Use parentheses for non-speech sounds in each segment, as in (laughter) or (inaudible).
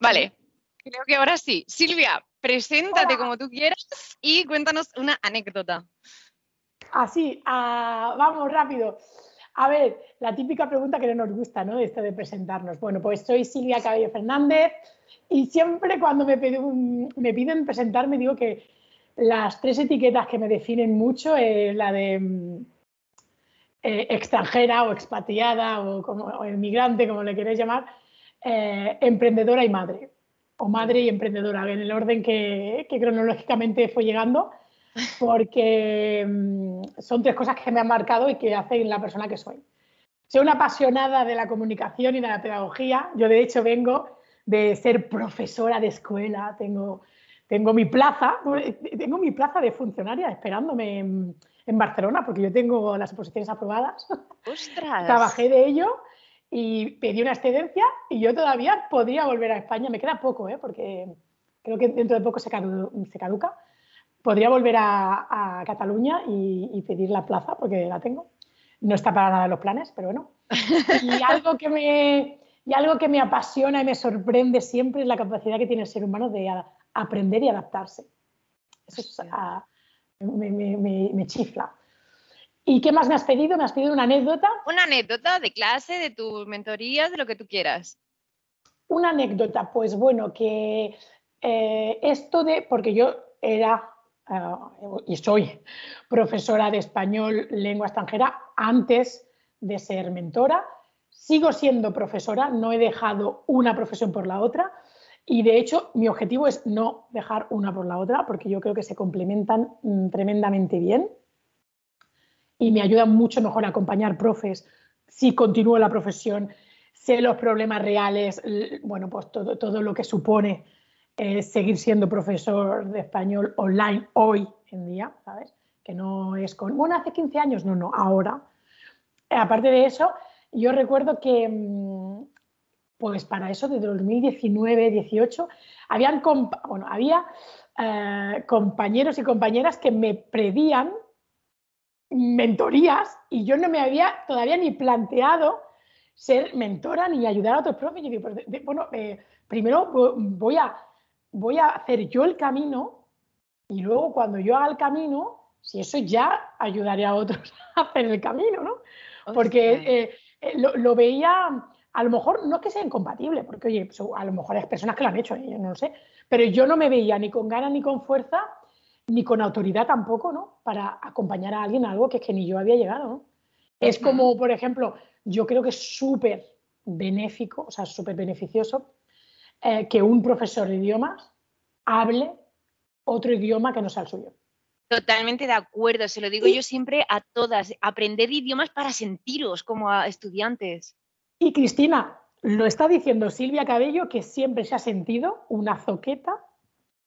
Vale, creo que ahora sí. Silvia, preséntate como tú quieras y cuéntanos una anécdota. Así, ah, vamos rápido. A ver, la típica pregunta que no nos gusta, ¿no? Esto de presentarnos. Bueno, pues soy Silvia Cabello Fernández y siempre cuando me, me piden presentarme digo que las tres etiquetas que me definen mucho es la de mm, eh, extranjera o expatriada o, como, inmigrante, como le queréis llamar, eh, emprendedora y madre, o madre y emprendedora, en el orden que, que cronológicamente fue llegando (laughs) porque mm, son tres cosas que me han marcado y que hacen la persona que soy. Soy una apasionada de la comunicación y de la pedagogía. Yo, de hecho, vengo de ser profesora de escuela, tengo, tengo mi plaza, tengo mi plaza de funcionaria esperándome en, Barcelona, porque yo tengo las oposiciones aprobadas. ¡Ostras! Trabajé de ello y pedí una excedencia y yo todavía podría volver a España. Me queda poco, ¿eh? porque creo que dentro de poco se, caduca podría volver a, Cataluña y, pedir la plaza porque la tengo. No está para nada en los planes, pero bueno. Y (laughs) algo que me, y algo que me apasiona y me sorprende siempre es la capacidad que tiene el ser humano de aprender y adaptarse. Eso me, chifla. ¿Y qué más me has pedido? ¿Me has pedido una anécdota? Una anécdota de clase, de tus mentorías, de lo que tú quieras. Una anécdota, pues bueno, que eh, esto de, porque yo era y soy profesora de español lengua extranjera antes de ser mentora. Sigo siendo profesora, no he dejado una profesión por la otra y de hecho mi objetivo es no dejar una por la otra porque yo creo que se complementan mm, tremendamente bien y me ayuda mucho mejor a acompañar profes si continúo la profesión, sé los problemas reales, bueno, pues todo, todo lo que supone seguir siendo profesor de español online hoy en día, ¿sabes? Que no es con, bueno, hace 15 años, no, no, ahora. Aparte de eso, yo recuerdo que, mm, pues para eso, desde 2019, 18, habían, bueno, había eh, compañeros y compañeras que me predían mentorías y yo no me había todavía ni planteado ser mentora ni ayudar a otros profes. Y digo, bueno, eh, primero voy a voy a hacer yo el camino y luego cuando yo haga el camino, si eso ya ayudaré a otros (laughs) a hacer el camino, ¿no? Porque eh, eh, lo, veía, a lo mejor no es que sea incompatible, porque oye, a lo mejor hay personas que lo han hecho, yo no lo sé, pero yo no me veía ni con ganas ni con fuerza, ni con autoridad tampoco, ¿no? Para acompañar a alguien a algo que es que ni yo había llegado, ¿no? Es como, por ejemplo, yo creo que es súper benéfico, o sea, súper beneficioso eh, que un profesor de idiomas hable otro idioma que no sea el suyo. Totalmente de acuerdo, se lo digo yo siempre a todas, aprender idiomas para sentiros como estudiantes. Y Cristina, lo está diciendo Silvia Cabello, que siempre se ha sentido una zoqueta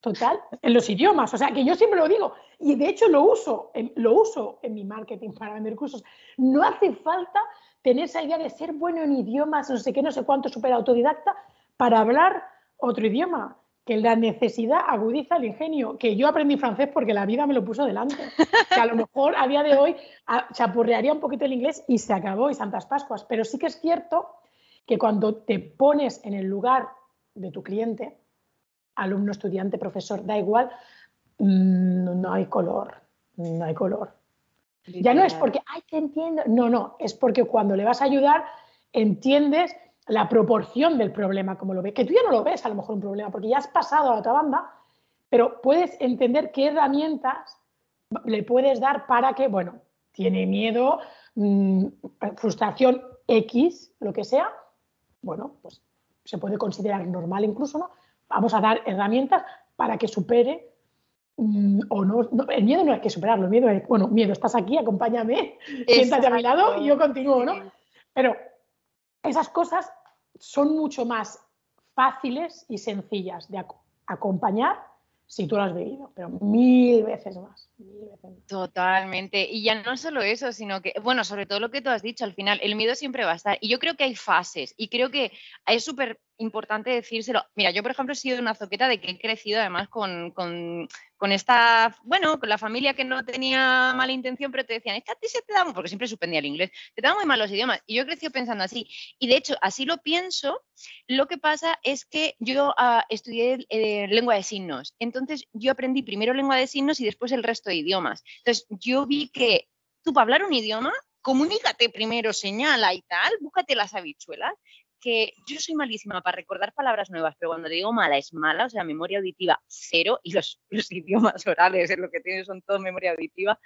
total en los idiomas. O sea, que yo siempre lo digo, y de hecho lo uso, lo uso en mi marketing para vender cursos. No hace falta tener esa idea de ser bueno en idiomas, no sé qué, no sé cuánto, súper autodidacta, para hablar otro idioma, que la necesidad agudiza el ingenio, que yo aprendí francés porque la vida me lo puso delante, que a lo mejor a día de hoy chapurrearía un poquito el inglés y se acabó y Santas Pascuas, pero sí que es cierto que cuando te pones en el lugar de tu cliente, alumno, estudiante, profesor, da igual, mm, no hay color, no hay color. Ya no es porque, ay, te entiendo, no, no, es porque cuando le vas a ayudar, entiendes la proporción del problema, como lo ves, que tú ya no lo ves a lo mejor un problema, porque ya has pasado a la otra banda, pero puedes entender qué herramientas le puedes dar para que, bueno, tiene miedo, mm, frustración X, lo que sea, bueno, pues se puede considerar normal incluso, ¿no? Vamos a dar herramientas para que supere mm, o no, el miedo no hay que superarlo, el miedo es, bueno, miedo, estás aquí, acompáñame, siéntate a mi lado y yo continúo, ¿no? Pero esas cosas son mucho más fáciles y sencillas de acompañar si tú lo has vivido, pero mil veces más. Totalmente. Y ya no solo eso, sino que, bueno, sobre todo lo que tú has dicho, al final, el miedo siempre va a estar. Y yo creo que hay fases y creo que es súper importante decírselo. Mira, yo por ejemplo he sido una zoqueta de que he crecido además con, con, con, esta, bueno, con la familia que no tenía mala intención, pero te decían, es que a ti se te da, porque siempre suspendía el inglés, te dan muy mal los idiomas. Y yo he crecido pensando así. Y de hecho, así lo pienso. Lo que pasa es que yo uh, estudié eh, lengua de signos. Entonces yo aprendí primero lengua de signos y después el resto de idiomas. Entonces yo vi que tú para hablar un idioma comunícate primero, señala y tal, búscate las habichuelas, que yo soy malísima para recordar palabras nuevas, pero cuando digo mala es mala, o sea, memoria auditiva cero, y los, (laughs) idiomas orales es lo que tienes son todo memoria auditiva,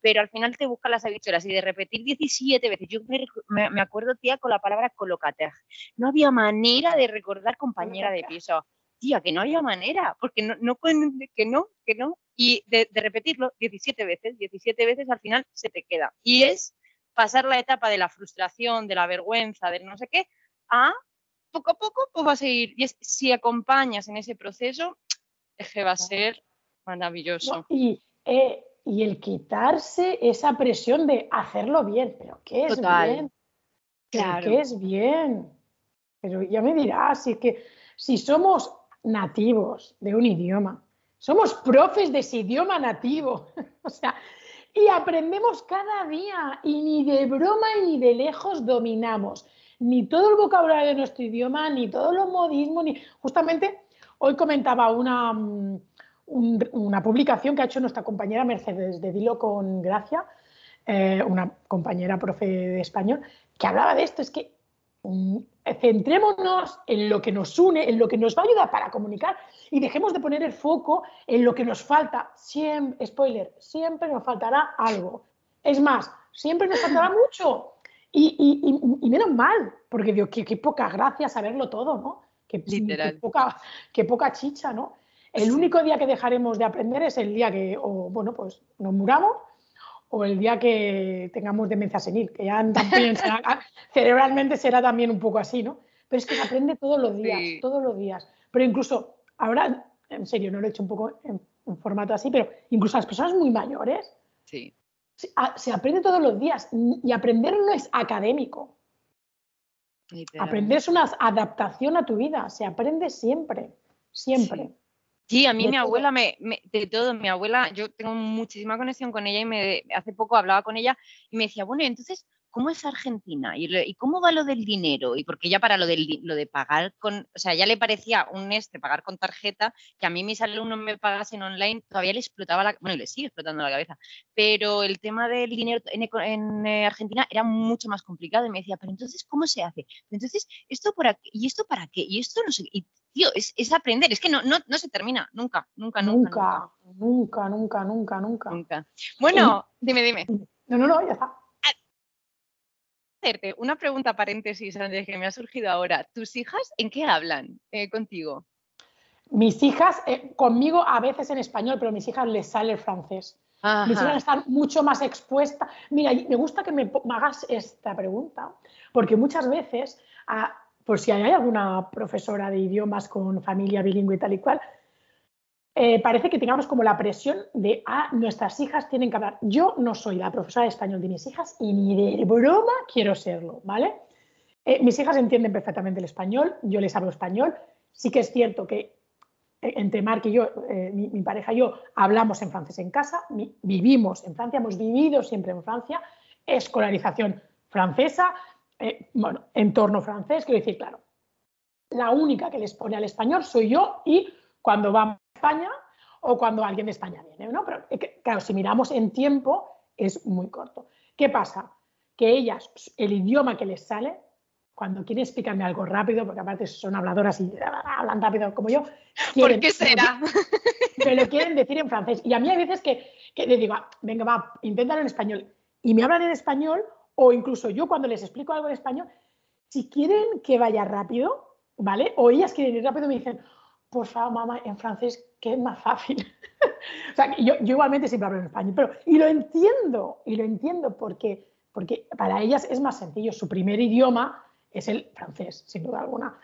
pero al final te buscan las habichuelas y de repetir 17 veces, yo me, acuerdo, tía, con la palabra colocater, no había manera de recordar compañera de piso, tía, que no había manera, porque no, no que no, que no, y de, de repetirlo 17 veces, 17 veces al final se te queda, y es pasar la etapa de la frustración, de la vergüenza, de no sé qué, a poco a poco pues vas a ir. Y si acompañas en ese proceso, es que va a ser maravilloso. y, eh, y, el quitarse esa presión de hacerlo bien, pero ¿qué es bien? Claro. ¿Qué es bien? Pero ya me dirás, si es que si somos nativos de un idioma, somos profes de ese idioma nativo, (laughs) o sea, y aprendemos cada día y ni de broma ni de lejos dominamos ni todo el vocabulario de nuestro idioma, ni todos los modismos, ni justamente hoy comentaba una, mm, una publicación que ha hecho nuestra compañera Mercedes de Dilo con Gracia, eh, una compañera profe de español, que hablaba de esto, es que mm, centrémonos en lo que nos une, en lo que nos va a ayudar para comunicar y dejemos de poner el foco en lo que nos falta. Siempre, spoiler, siempre nos faltará algo. Es más, siempre nos faltará mucho. Y, menos mal, porque digo, qué, poca gracia saberlo todo, ¿no? Qué, poca, qué poca chicha, ¿no? El único día que dejaremos de aprender es el día que, o, bueno, pues nos muramos o el día que tengamos demencia senil, que ya (laughs) también cerebralmente será también un poco así, ¿no? Pero es que se aprende todos los días, todos los días. Pero incluso, ahora, en serio, no lo he hecho un poco en, en formato así, pero incluso las personas muy mayores, sí se aprende todos los días y aprender no es académico. Aprender es una adaptación a tu vida, se aprende siempre, siempre. Sí. a mí mi abuela, me, de todo, mi abuela, yo tengo muchísima conexión con ella y me, hace poco hablaba con ella y me decía, bueno, entonces, ¿cómo es Argentina? ¿Y, cómo va lo del dinero? Y porque ya para lo, del, lo de pagar con, o sea, ya le parecía un este pagar con tarjeta, que a mí mis alumnos me pagasen online, todavía le explotaba la, bueno, le sigue explotando la cabeza, pero el tema del dinero en, eh, Argentina era mucho más complicado y me decía, pero entonces, ¿cómo se hace? Entonces, ¿esto por aquí? ¿Y esto para qué? Y esto no sé, y tío, es, es aprender, es que no, no, no, se termina, nunca, nunca, nunca. Nunca, nunca, nunca, nunca, nunca. Bueno, dime, dime. No, no, no, ya está hacerte una pregunta paréntesis antes que me ha surgido ahora. ¿Tus hijas en qué hablan eh, contigo? Mis hijas, eh, conmigo a veces en español, pero a mis hijas les sale el francés. Mis hijas están mucho más expuestas. Mira, me gusta que me, hagas esta pregunta, porque muchas veces, por si hay alguna profesora de idiomas con familia bilingüe y tal y cual, eh, parece que tengamos como la presión de, ah, nuestras hijas tienen que hablar. Yo no soy la profesora de español de mis hijas y ni de broma quiero serlo, ¿vale? Eh, mis hijas entienden perfectamente el español, yo les hablo español. Sí que es cierto que eh, entre Mark y yo, mi, pareja y yo, hablamos en francés en casa, vivimos en Francia, hemos vivido siempre en Francia, escolarización francesa, bueno, entorno francés, quiero decir, claro, la única que les pone al español soy yo y cuando vamos España o cuando alguien de España viene, ¿no? Pero eh, claro, si miramos en tiempo es muy corto. ¿Qué pasa? Que ellas, el idioma que les sale, cuando quieren explicarme algo rápido, porque aparte son habladoras y hablan rápido como yo, ¿por qué será? (laughs) Me lo quieren decir en francés. Y a mí hay veces que, que les digo, ah, venga, va, inténtalo en español. Y me hablan en español, o incluso yo cuando les explico algo en español, si quieren que vaya rápido, ¿vale? O ellas quieren ir rápido, me dicen, por favor, mamá, en francés, que es más fácil. (laughs) o sea, yo, igualmente siempre hablo en español, pero, y lo entiendo, y lo entiendo porque, porque para ellas es más sencillo. Su primer idioma es el francés, sin duda alguna.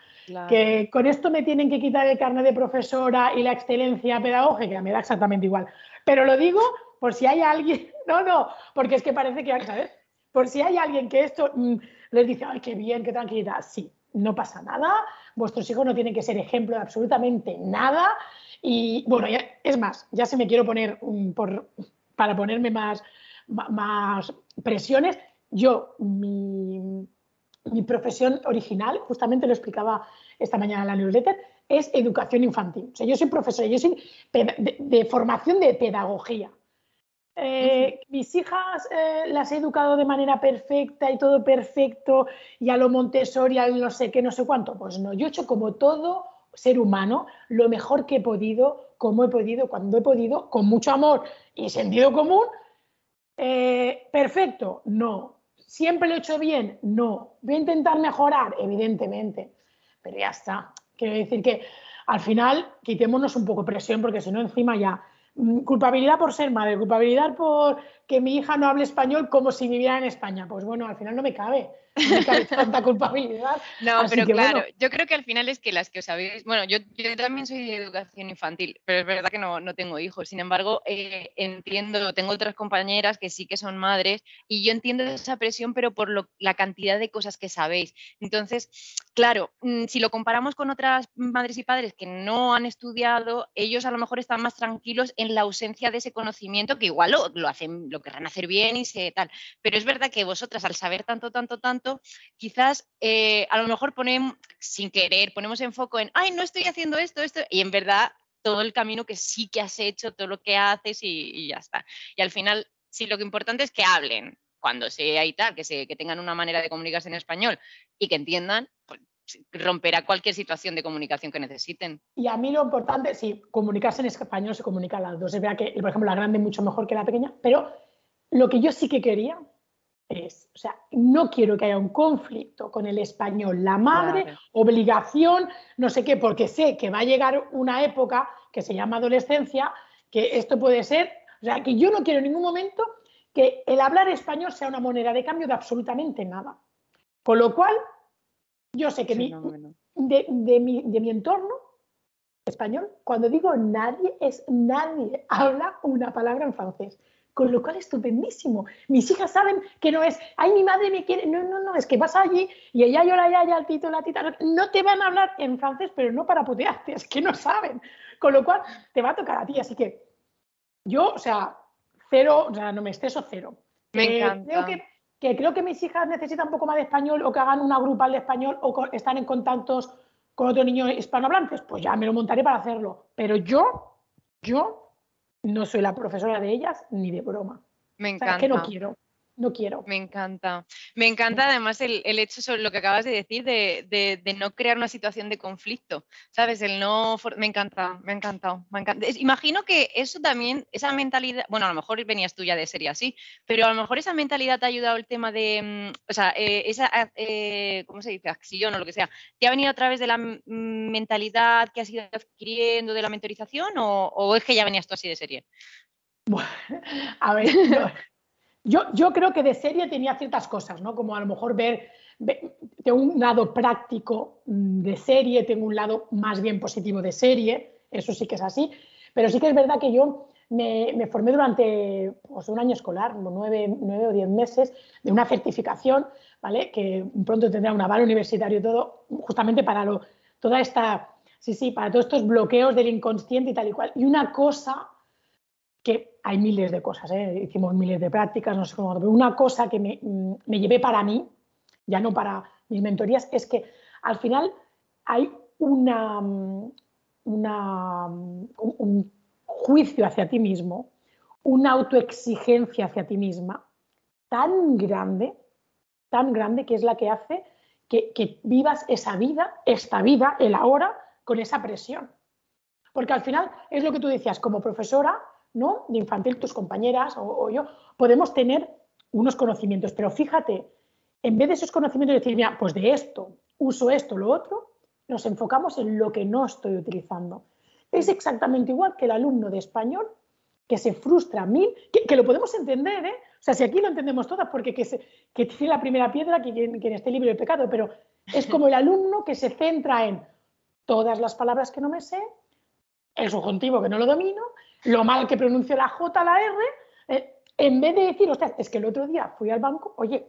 Que con esto me tienen que quitar el carnet de profesora y la excelencia pedagógica, me da exactamente igual. Pero lo digo por si hay alguien, (laughs) no, no, porque es que parece que, ¿sabes? Por si hay alguien que esto mm, les dice, ay, qué bien, qué tranquilidad, sí, no pasa nada, vuestros hijos no tienen que ser ejemplo de absolutamente nada. Y bueno, es más, ya se me quiero poner por, para ponerme más, más presiones. Yo, mi, mi profesión original, justamente lo explicaba esta mañana la newsletter, es educación infantil. O sea, yo soy profesora, yo soy de, formación de pedagogía. Eh, mis hijas eh, las he educado de manera perfecta y todo perfecto, y a lo Montessori, a no sé qué, no sé cuánto. Pues no, yo he hecho como todo ser humano lo mejor que he podido, como he podido, cuando he podido, con mucho amor y sentido común. Eh, perfecto, no. ¿Siempre lo he hecho bien? No. ¿Voy a intentar mejorar? Evidentemente. Pero ya está. Quiero decir que al final quitémonos un poco presión porque si no encima ya culpabilidad por ser madre, culpabilidad por que mi hija no hable español como si viviera en España. Pues bueno, al final no me cabe (laughs) tanta culpabilidad. No, pero claro, yo creo que al final es que las que os habéis. Bueno, yo, también soy de educación infantil, pero es verdad que no, tengo hijos. Sin embargo, eh, entiendo, tengo otras compañeras que sí que son madres y yo entiendo esa presión, pero por la cantidad de cosas que sabéis. Entonces, claro, mm, si lo comparamos con otras madres y padres que no han estudiado, ellos a lo mejor están más tranquilos en la ausencia de ese conocimiento, que igual lo, lo hacen, lo querrán hacer bien y se tal. Pero es verdad que vosotras, al saber tanto, tanto, tanto, quizás eh, a lo mejor ponemos, sin querer, ponemos en foco en, ay, no estoy haciendo esto, esto, y en verdad todo el camino que sí que has hecho, todo lo que haces y, ya está. Y al final, sí, lo importante es que hablen cuando sea y tal, que, se, que tengan una manera de comunicarse en español y que entiendan, pues, romperá cualquier situación de comunicación que necesiten. Y a mí lo importante, sí, comunicarse en español se comunica a las dos. Se vea que, por ejemplo, la grande es mucho mejor que la pequeña, pero lo que yo sí que quería es, o sea, no quiero que haya un conflicto con el español, la madre, obligación, no sé qué, porque sé que va a llegar una época que se llama adolescencia, que esto puede ser, o sea, que yo no quiero en ningún momento que el hablar español sea una moneda de cambio de absolutamente nada. Con lo cual, yo sé que de, de, mi, de mi entorno español, cuando digo nadie, es nadie habla una palabra en francés. Con lo cual estupendísimo. Mis hijas saben que no es, ay, mi madre me quiere, no, no, no, es que vas allí y ella yo la yaya, el tito, la tita, no te van a hablar en francés, pero no para putearte, es que no saben, con lo cual te va a tocar a ti, así que yo, o sea, cero, o sea, no me exceso cero. Me encanta. Creo que, que, creo que mis hijas necesitan un poco más de español o que hagan una grupal de español o están en contactos con otro niño hispanohablantes, pues ya me lo montaré para hacerlo. Pero yo, yo no soy la profesora de ellas ni de broma. Me encanta. que no quiero no quiero. Me encanta. Me encanta además el, hecho sobre lo que acabas de decir de, no crear una situación de conflicto, ¿sabes? El no... Me encanta, me ha encantado. Me Imagino que eso también, esa mentalidad, bueno, a lo mejor venías tú ya de serie así, pero a lo mejor esa mentalidad te ha ayudado el tema de, mm, o sea, eh, esa, eh, ¿cómo se dice? Acción o lo que sea. ¿Te ha venido a través de la mentalidad que has ido adquiriendo de la mentorización o, es que ya venías tú así de serie? Bueno, (laughs) a ver, yo, creo que de serie tenía ciertas cosas, ¿no? Como a lo mejor ver, tengo un lado práctico mm, de serie, tengo un lado más bien positivo de serie, eso sí que es así, pero sí que es verdad que yo me, formé durante pues, un año escolar, nueve, nueve, o diez meses, de una certificación, ¿vale? Que pronto tendrá un aval universitario y todo, justamente para lo, toda esta, sí, sí, para todos estos bloqueos del inconsciente y tal y cual. Y una cosa que hay miles de cosas, ¿eh? hicimos miles de prácticas, no sé cómo, pero una cosa que me, mm, me, llevé para mí, ya no para mis mentorías, es que al final hay una, mm, mm, un juicio hacia ti mismo, una autoexigencia hacia ti misma tan grande, tan grande que es la que hace que vivas esa vida, esta vida, el ahora, con esa presión. Porque al final es lo que tú decías, como profesora, ¿no? de infantil, tus compañeras o, yo, podemos tener unos conocimientos, pero fíjate, en vez de esos conocimientos decir, mira, pues de esto, uso esto, lo otro, nos enfocamos en lo que no estoy utilizando. Es exactamente igual que el alumno de español que se frustra a mil, que, lo podemos entender, ¿eh? O sea, si aquí lo entendemos todas, porque que, que tiene la primera piedra que quien, quien esté libre de pecado, pero es como el alumno que se centra en todas las palabras que no me sé, el subjuntivo que no lo domino, lo mal que pronuncio la J, la R, eh, en vez de decir, ostras, es que el otro día fui al banco, oye,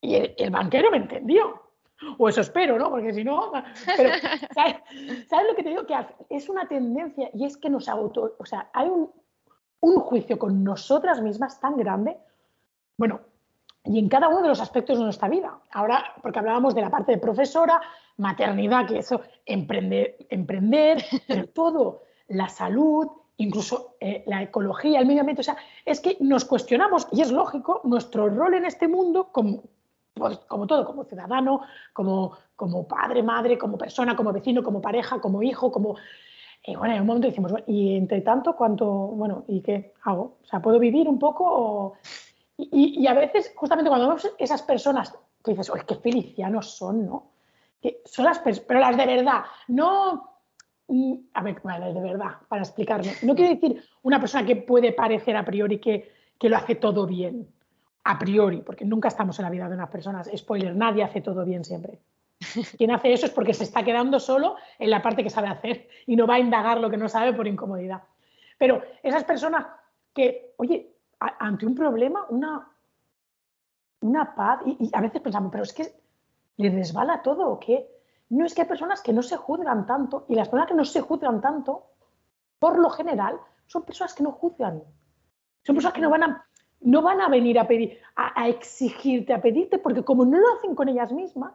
y el, banquero me entendió. O eso espero, ¿no? Porque si no. Pero, (laughs) ¿sabes, lo que te digo? Que es una tendencia y es que nos auto. O sea, hay un, un juicio con nosotras mismas tan grande. Bueno, y en cada uno de los aspectos de nuestra vida. Ahora, porque hablábamos de la parte de profesora, maternidad, que eso, emprender, emprender (laughs) pero todo, la salud, incluso eh, la ecología, el medio ambiente. O sea, es que nos cuestionamos, y es lógico, nuestro rol en este mundo como, pues, como todo, como ciudadano, como, como padre, madre, como persona, como vecino, como pareja, como hijo, como... Y bueno, en un momento decimos, y entre tanto, ¿cuánto, bueno, y qué hago? O sea, ¿puedo vivir un poco? Y, y, a veces, justamente cuando vemos esas personas, que dices, oye, qué felicianos son, ¿no? Que son las pero las de verdad, no A ver, de verdad, para explicarme. No quiere decir una persona que puede parecer a priori que, lo hace todo bien, a priori, porque nunca estamos en la vida de unas personas. Spoiler, nadie hace todo bien siempre. Quien hace eso es porque se está quedando solo en la parte que sabe hacer y no va a indagar lo que no sabe por incomodidad. Pero esas personas que, oye, ante un problema, una, una paz, y, y a veces pensamos, pero es que le resbala todo o qué no es que hay personas que no se juzgan tanto y las personas que no se juzgan tanto, por lo general, son personas que no juzgan. Son personas que no van a, no van a venir a pedir, a, exigirte, a pedirte, porque como no lo hacen con ellas mismas,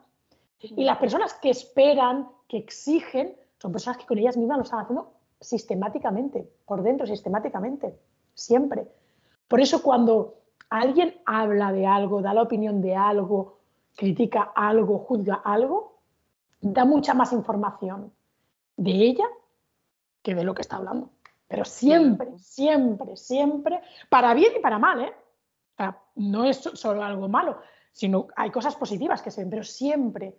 y las personas que esperan, que exigen, son personas que con ellas mismas lo están haciendo sistemáticamente, por dentro, sistemáticamente, siempre. Por eso cuando alguien habla de algo, da la opinión de algo, critica algo, juzga algo, da mucha más información de ella que de lo que está hablando. Pero siempre, siempre, siempre, para bien y para mal, ¿eh? no es solo algo malo, sino hay cosas positivas que se ven, pero siempre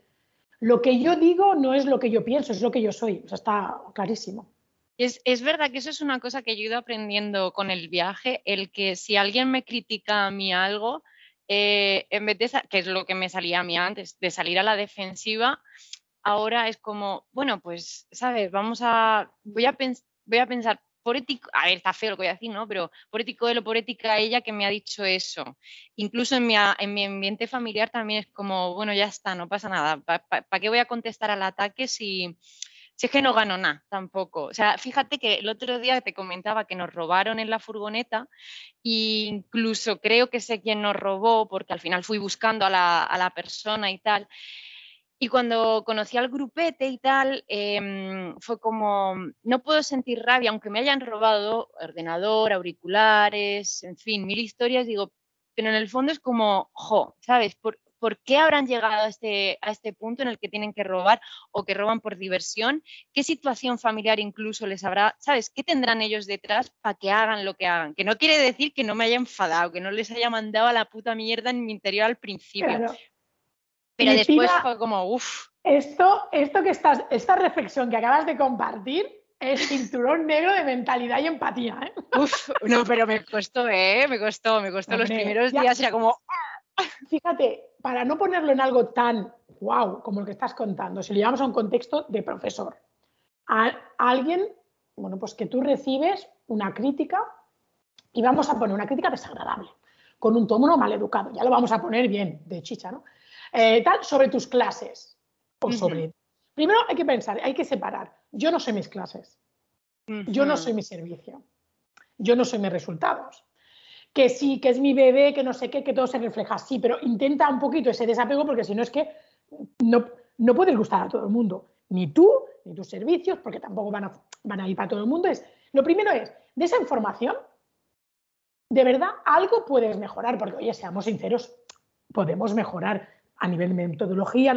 lo que yo digo no es lo que yo pienso, es lo que yo soy. O sea, está clarísimo. Es, es, verdad que eso es una cosa que yo he ido aprendiendo con el viaje, el que si alguien me critica a mí algo, eh, en vez de, que es lo que me salía a mí antes, de salir a la defensiva, ahora es como, bueno, pues, ¿sabes? Vamos a, voy a, voy a pensar, por ético, a ver, está feo lo que voy a decir, ¿no? Pero por ético de lo, por ética ella que me ha dicho eso. Incluso en mi, en mi ambiente familiar también es como, bueno, ya está, no pasa nada. ¿Para qué voy a contestar al ataque si, si es que no gano nada tampoco? O sea, fíjate que el otro día te comentaba que nos robaron en la furgoneta e incluso creo que sé quién nos robó porque al final fui buscando a la, a la persona y tal. Y cuando conocí al grupete y tal, em, fue como, no puedo sentir rabia, aunque me hayan robado ordenador, auriculares, en fin, mil historias, digo, pero en el fondo es como, jo, ¿sabes? ¿Por, ¿por qué habrán llegado a este, a este punto en el que tienen que robar o que roban por diversión? ¿Qué situación familiar incluso les habrá, ¿sabes? ¿Qué tendrán ellos detrás para que hagan lo que hagan? Que no quiere decir que no me haya enfadado, que no les haya mandado a la puta mierda en mi interior al principio. Pero después fue como, uff. Esto, esto que estás, esta reflexión que acabas de compartir es cinturón negro de mentalidad y empatía. ¿eh? Uf, no, pero me costó, ¿eh? Me costó, me costó los primeros días, era como. (laughs) Fíjate, para no ponerlo en algo tan wow como lo que estás contando, si lo llevamos a un contexto de profesor, a alguien, bueno, pues que tú recibes una crítica y vamos a poner una crítica desagradable, con un tono mal educado, ya lo vamos a poner bien, de chicha, ¿no? Eh, tal, sobre tus clases. O sobre. Primero hay que pensar, hay que separar. Yo no soy mis clases. Yo no soy mi servicio. Yo no soy mis resultados. Que sí, que es mi bebé, que no sé qué, que todo se refleja. Sí, pero intenta un poquito ese desapego porque si no es que no, no puedes gustar a todo el mundo. Ni tú, ni tus servicios, porque tampoco van a, van a ir para todo el mundo. Es, lo primero es, de esa información, de verdad, algo puedes mejorar, porque oye, seamos sinceros, podemos mejorar a nivel de metodología,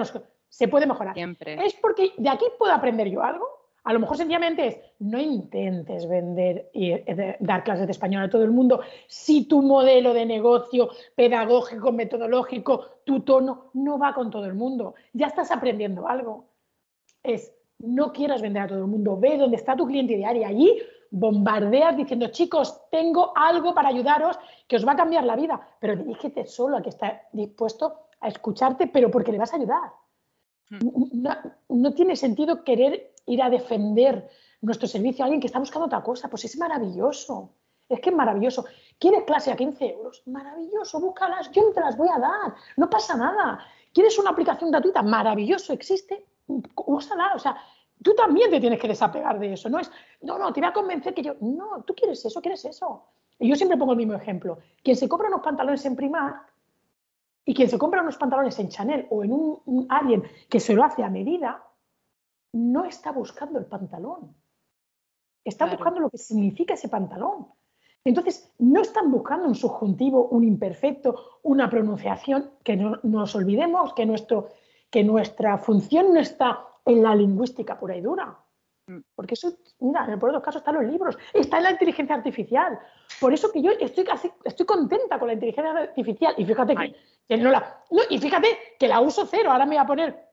se puede mejorar. Siempre. Es porque de aquí puedo aprender yo algo. A lo mejor sencillamente es, no intentes vender y eh, dar clases de español a todo el mundo si tu modelo de negocio pedagógico, metodológico, tu tono no va con todo el mundo. Ya estás aprendiendo algo. Es, no quieras vender a todo el mundo, ve dónde está tu cliente diario y allí bombardeas diciendo, chicos, tengo algo para ayudaros que os va a cambiar la vida, pero dirígete solo a que está dispuesto a escucharte, pero porque le vas a ayudar. Hmm. No, tiene sentido querer ir a defender nuestro servicio a alguien que está buscando otra cosa. Pues es maravilloso. Es que es maravilloso. ¿Quieres clase a 15 euros? Maravilloso, búscalas. Yo no te las voy a dar. No pasa nada. ¿Quieres una aplicación gratuita? Maravilloso, existe. Úsala. O sea, tú también te tienes que desapegar de eso. No es, no, no, te voy a convencer que yo. No, tú quieres eso, quieres eso. Y yo siempre pongo el mismo ejemplo. Quien se compra unos pantalones en Primark y quien se compra unos pantalones en Chanel o en un, alguien que se lo hace a medida, no está buscando el pantalón. Está buscando lo que significa ese pantalón. Entonces, no están buscando un subjuntivo, un imperfecto, una pronunciación, que no, nos olvidemos que, nuestro, que nuestra función no está en la lingüística pura y dura. Mm. Porque eso, mira, en el peor de los casos están los libros, está en la inteligencia artificial. Por eso que yo estoy casi, estoy contenta con la inteligencia artificial. Y fíjate que, no la. y fíjate que la uso cero. Ahora me voy a poner.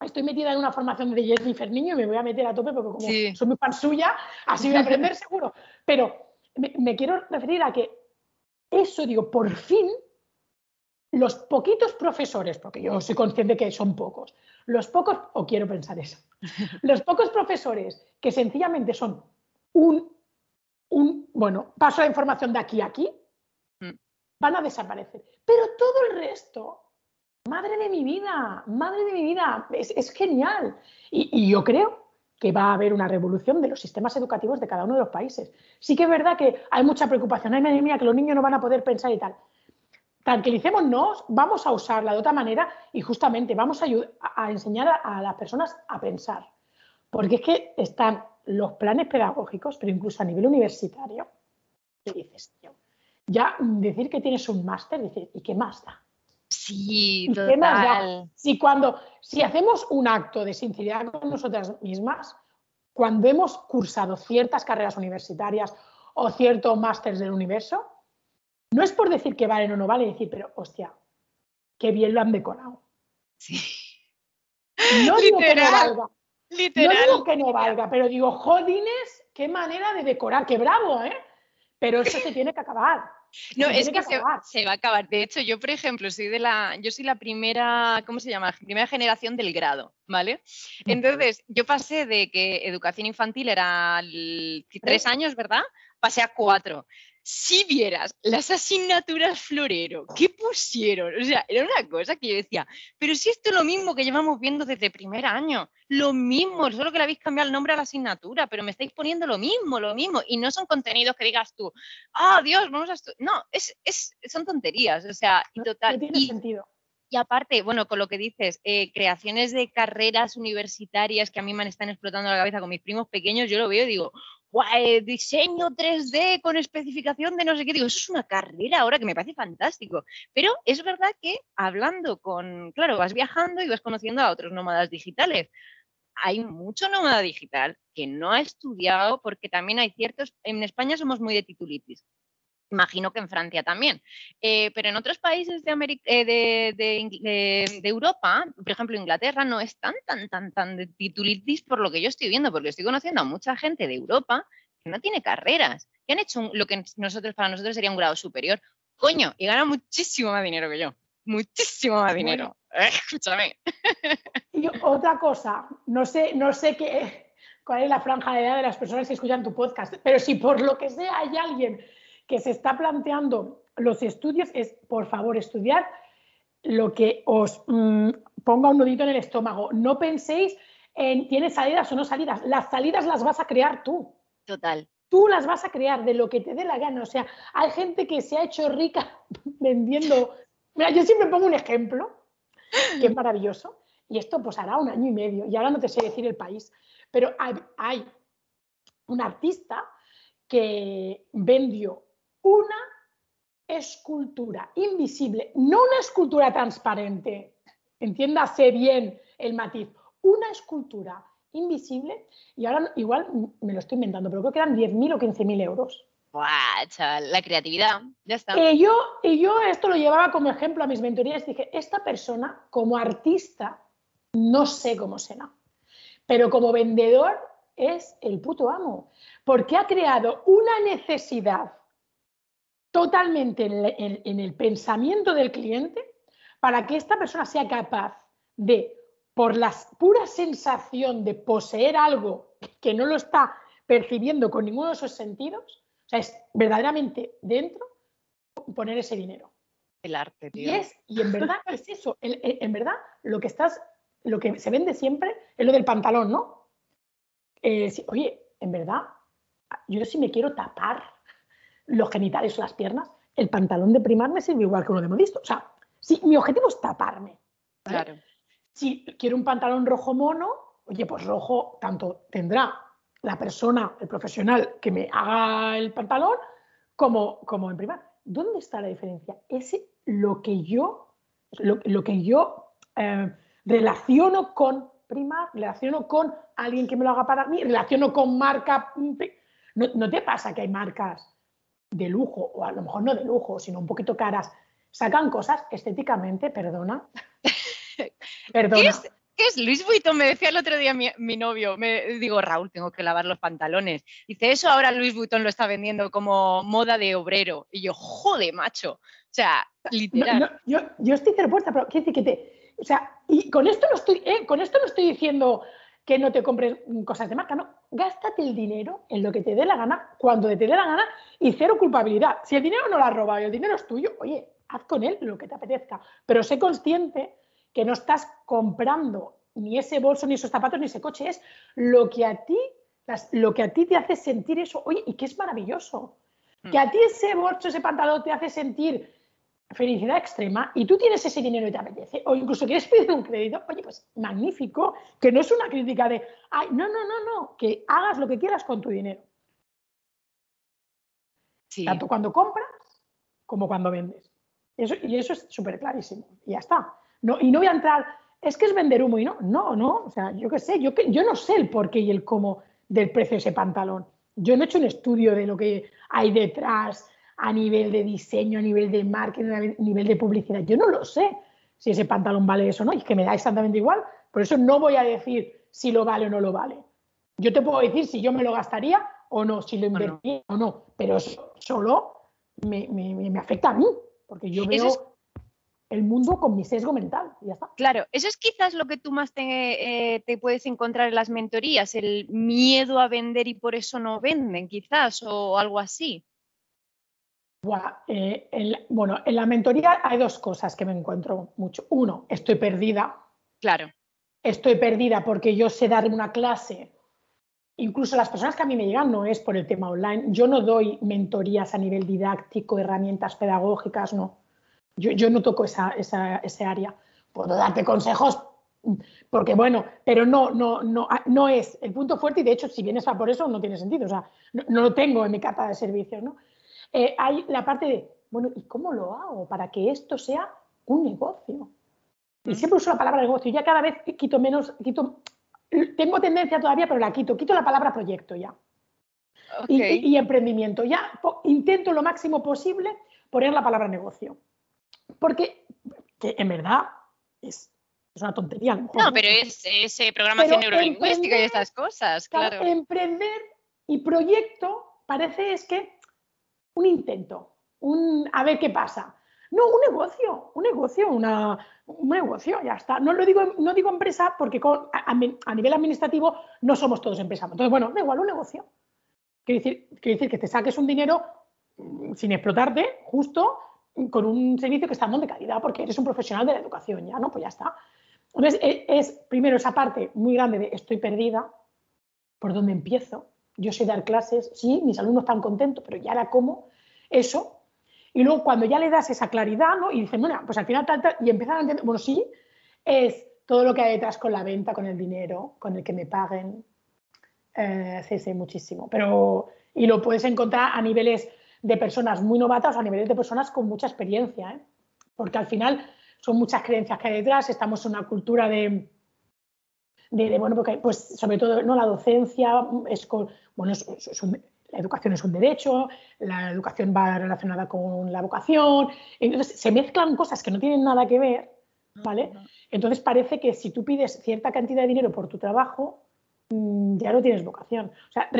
Estoy metida en una formación de Jennifer Niño y me voy a meter a tope porque como soy muy fan suya, así voy a aprender (laughs) seguro. Pero me quiero referir a que eso, digo, por fin los poquitos profesores, porque yo soy consciente que son pocos, los pocos, o quiero pensar eso, (laughs) los pocos profesores que sencillamente son un, un, bueno, paso la información de aquí a aquí, mm. van a desaparecer. Pero todo el resto, madre de mi vida, madre de mi vida, es, genial. Y, y yo creo que va a haber una revolución de los sistemas educativos de cada uno de los países. Sí que es verdad que hay mucha preocupación, ay, madre mía, que los niños no van a poder pensar y tal tranquilicémonos, vamos a usarla de otra manera y justamente vamos a, enseñar a, las personas a pensar. Porque es que están los planes pedagógicos, pero incluso a nivel universitario, ¿qué dices, tío? Ya decir que tienes un máster, decir, ¿y qué más da? Sí, total. Si cuando, si hacemos un acto de sinceridad con nosotras mismas, cuando hemos cursado ciertas carreras universitarias o ciertos másteres del universo, no es por decir que vale o no vale, decir, pero hostia, qué bien lo han decorado. Sí. No digo que no valga. Literal. No digo que no valga, pero digo, jodines, qué manera de decorar, qué bravo, ¿eh? Pero eso se tiene que acabar. No, es que, se, va a acabar. De hecho, yo, por ejemplo, soy de la, yo soy la primera, ¿cómo se llama? Primera generación del grado, ¿vale? Entonces, yo pasé de que educación infantil era tres años, ¿verdad? Pasé a cuatro si vieras las asignaturas florero que pusieron, o sea, era una cosa que yo decía, pero si esto es lo mismo que llevamos viendo desde primer año, lo mismo, solo que le habéis cambiado el nombre a la asignatura, pero me estáis poniendo lo mismo, lo mismo, y no son contenidos que digas tú, ah, Dios, vamos a No, es, son tonterías, o sea, y total. No tiene sentido. Y aparte, bueno, con lo que dices, eh, creaciones de carreras universitarias que a mí me están explotando la cabeza con mis primos pequeños, yo lo veo y digo, eh, diseño 3D con especificación de no sé qué. Digo, eso es una carrera ahora que me parece fantástico. Pero es verdad que hablando con, claro, vas viajando y vas conociendo a otros nómadas digitales. Hay mucho nómada digital que no ha estudiado porque también hay ciertos, en España somos muy de titulitis. Imagino que en Francia también. Eh, pero en otros países de, eh, de, Europa, por ejemplo Inglaterra, no es tan, tan, tan, tan de titulitis por lo que yo estoy viendo, porque estoy conociendo a mucha gente de Europa que no tiene carreras, que han hecho lo que nosotros, para nosotros sería un grado superior. Coño, y gana muchísimo más dinero que yo. Muchísimo más dinero. (laughs) escúchame. Y otra cosa, no sé, no sé qué, cuál es la franja de edad de las personas que escuchan tu podcast, pero si por lo que sea hay alguien que se está planteando los estudios es, por favor, estudiar lo que os mm, ponga un nudito en el estómago. No penséis en tienes salidas o no salidas. Las salidas las vas a crear tú. Total. Tú las vas a crear de lo que te dé la gana. O sea, hay gente que se ha hecho rica (laughs) vendiendo. Mira, yo siempre pongo un ejemplo que es maravilloso. Y esto pues hará un año y medio. Y ahora no te sé decir el país. Pero hay, hay un artista que vendió una escultura invisible, no una escultura transparente, entiéndase bien el matiz, una escultura invisible y ahora igual me lo estoy inventando, pero creo que eran 10.000 o 15.000 euros. ¡Buah, La creatividad, ya está. Y yo, y yo esto lo llevaba como ejemplo a mis mentorías. Dije, esta persona como artista no sé cómo será, pero como vendedor es el puto amo, porque ha creado una necesidad totalmente en, el pensamiento del cliente para que esta persona sea capaz de, por la pura sensación de poseer algo que no lo está percibiendo con ninguno de esos sentidos, o sea, es verdaderamente dentro poner ese dinero. El arte, tío. Y, es, y en verdad es eso. En, verdad, lo que estás, lo que se vende siempre es lo del pantalón, ¿no? Eh, oye, en verdad, yo si me quiero tapar los genitales o las piernas, el pantalón de primar me sirve igual que uno de modisto. O sea, si mi objetivo es taparme. Claro. Si quiero un pantalón rojo mono, oye, pues rojo tanto tendrá la persona, el profesional que me haga el pantalón, como, como en primar. ¿Dónde está la diferencia? Es lo que yo, lo, que yo eh, relaciono con primar, relaciono con alguien que me lo haga para mí, relaciono con marca. No, no te pasa que hay marcas de lujo, o a lo mejor no de lujo, sino un poquito caras, sacan cosas estéticamente, perdona. (laughs) perdona. ¿Qué es, Luis Vuitton? Me decía el otro día mi, novio, me digo, Raúl, tengo que lavar los pantalones. Dice, eso ahora Luis Vuitton lo está vendiendo como moda de obrero. Y yo, jode, macho. O sea, literal. yo, yo, estoy puerta, pero quiero decir que te. O sea, y con esto no estoy, eh, con esto no estoy diciendo que no te compres cosas de marca, no. Gástate el dinero en lo que te dé la gana, cuando te dé la gana y cero culpabilidad. Si el dinero no lo has robado y el dinero es tuyo, oye, haz con él lo que te apetezca. Pero sé consciente que no estás comprando ni ese bolso, ni esos zapatos, ni ese coche, es lo que a ti, lo que a ti te hace sentir eso, oye, y que es maravilloso. Que a ti ese bolso, ese pantalón te hace sentir felicidad extrema y tú tienes ese dinero y te apetece, o incluso quieres pedir un crédito, oye, pues magnífico, que no es una crítica de, ay, no, no, no, no, que hagas lo que quieras con tu dinero. Tanto cuando compras como cuando vendes. Eso, y eso es súper clarísimo. Y ya está. No, y no voy a entrar, es que es vender humo y no, no, no. O sea, yo qué sé, yo, yo no sé el por qué y el cómo del precio de ese pantalón. Yo no he hecho un estudio de lo que hay detrás, a nivel de diseño, a nivel de marketing, a nivel de publicidad. Yo no lo sé si ese pantalón vale eso o no, y es que me da exactamente igual. Por eso no voy a decir si lo vale o no lo vale. Yo te puedo decir si yo me lo gastaría o no, si lo invertiría o no, pero eso solo me, afecta a mí, porque yo veo el mundo con mi sesgo mental y ya está. Claro, eso es quizás lo que tú más te, eh, te, puedes encontrar en las mentorías, el miedo a vender y por eso no venden, quizás, o algo así. Eh, bueno, en la mentoría hay dos cosas que me encuentro mucho. Uno, estoy perdida. Claro. Estoy perdida porque yo sé dar una clase. Incluso las personas que a mí me llegan no es por el tema online. Yo no doy mentorías a nivel didáctico, herramientas pedagógicas, no. Yo, no toco esa, ese área. Puedo darte consejos porque bueno, pero no, no, no, no es el punto fuerte y de hecho si vienes a por eso no tiene sentido, o sea, no, no lo tengo en mi capa de servicios, ¿no? Eh, hay la parte de, bueno, ¿y cómo lo hago para que esto sea un negocio? Y siempre uso la palabra negocio. Ya cada vez quito menos, quito, tengo tendencia todavía, pero la quito. Quito la palabra proyecto ya. Y, emprendimiento. Ya intento lo máximo posible poner la palabra negocio. Porque en verdad es, una tontería. no, pero es, es programación neurolingüística y estas cosas, claro. Emprender y proyecto parece es que un intento, un a ver qué pasa. No, un negocio, un negocio, una, un negocio, ya está. No lo digo, no digo empresa porque a, nivel administrativo no somos todos empresas. Entonces, bueno, da igual, un negocio. Quiere decir, decir que te saques un dinero mm, sin explotarte, justo con un servicio que está en de calidad, porque eres un profesional de la educación, ya, ¿no? Pues ya está. Entonces, es, es primero esa parte muy grande de estoy perdida, ¿por dónde empiezo? Yo sé dar clases, sí, mis alumnos están contentos, pero ya era como eso. Y luego cuando ya le das esa claridad, ¿no? Y dicen, bueno, pues al final tal, y empiezan a entender, bueno, sí, es todo lo que hay detrás con la venta, con el dinero, con el que me paguen. Eh, sí, sí, muchísimo. Pero, y lo puedes encontrar a niveles de personas muy novatas a niveles de personas con mucha experiencia, ¿eh? porque al final son muchas creencias que hay detrás, estamos en una cultura de, de, bueno, porque pues sobre todo no la docencia es bueno, la educación es un derecho, la educación va relacionada con la vocación, entonces se mezclan cosas que no tienen nada que ver, ¿vale? Entonces parece que si tú pides cierta cantidad de dinero por tu trabajo, mm, ya no tienes vocación. O sea,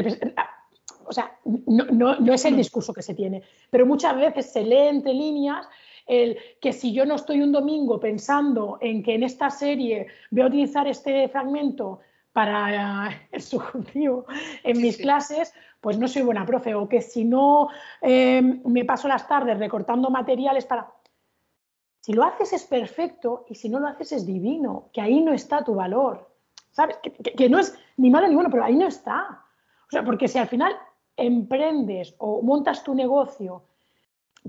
o sea no, no, no es el discurso que se tiene, pero muchas veces se lee entre líneas el que si yo no estoy un domingo pensando en que en esta serie voy a utilizar este fragmento para (laughs) el subjuntivo en mis clases, pues no soy buena profe. O que si no em, me paso las tardes recortando materiales para... Si lo haces es perfecto y si no lo haces es divino, que ahí no está tu valor. ¿Sabes? Que, no es ni malo ni bueno, pero ahí no está. O sea, porque si al final emprendes o montas tu negocio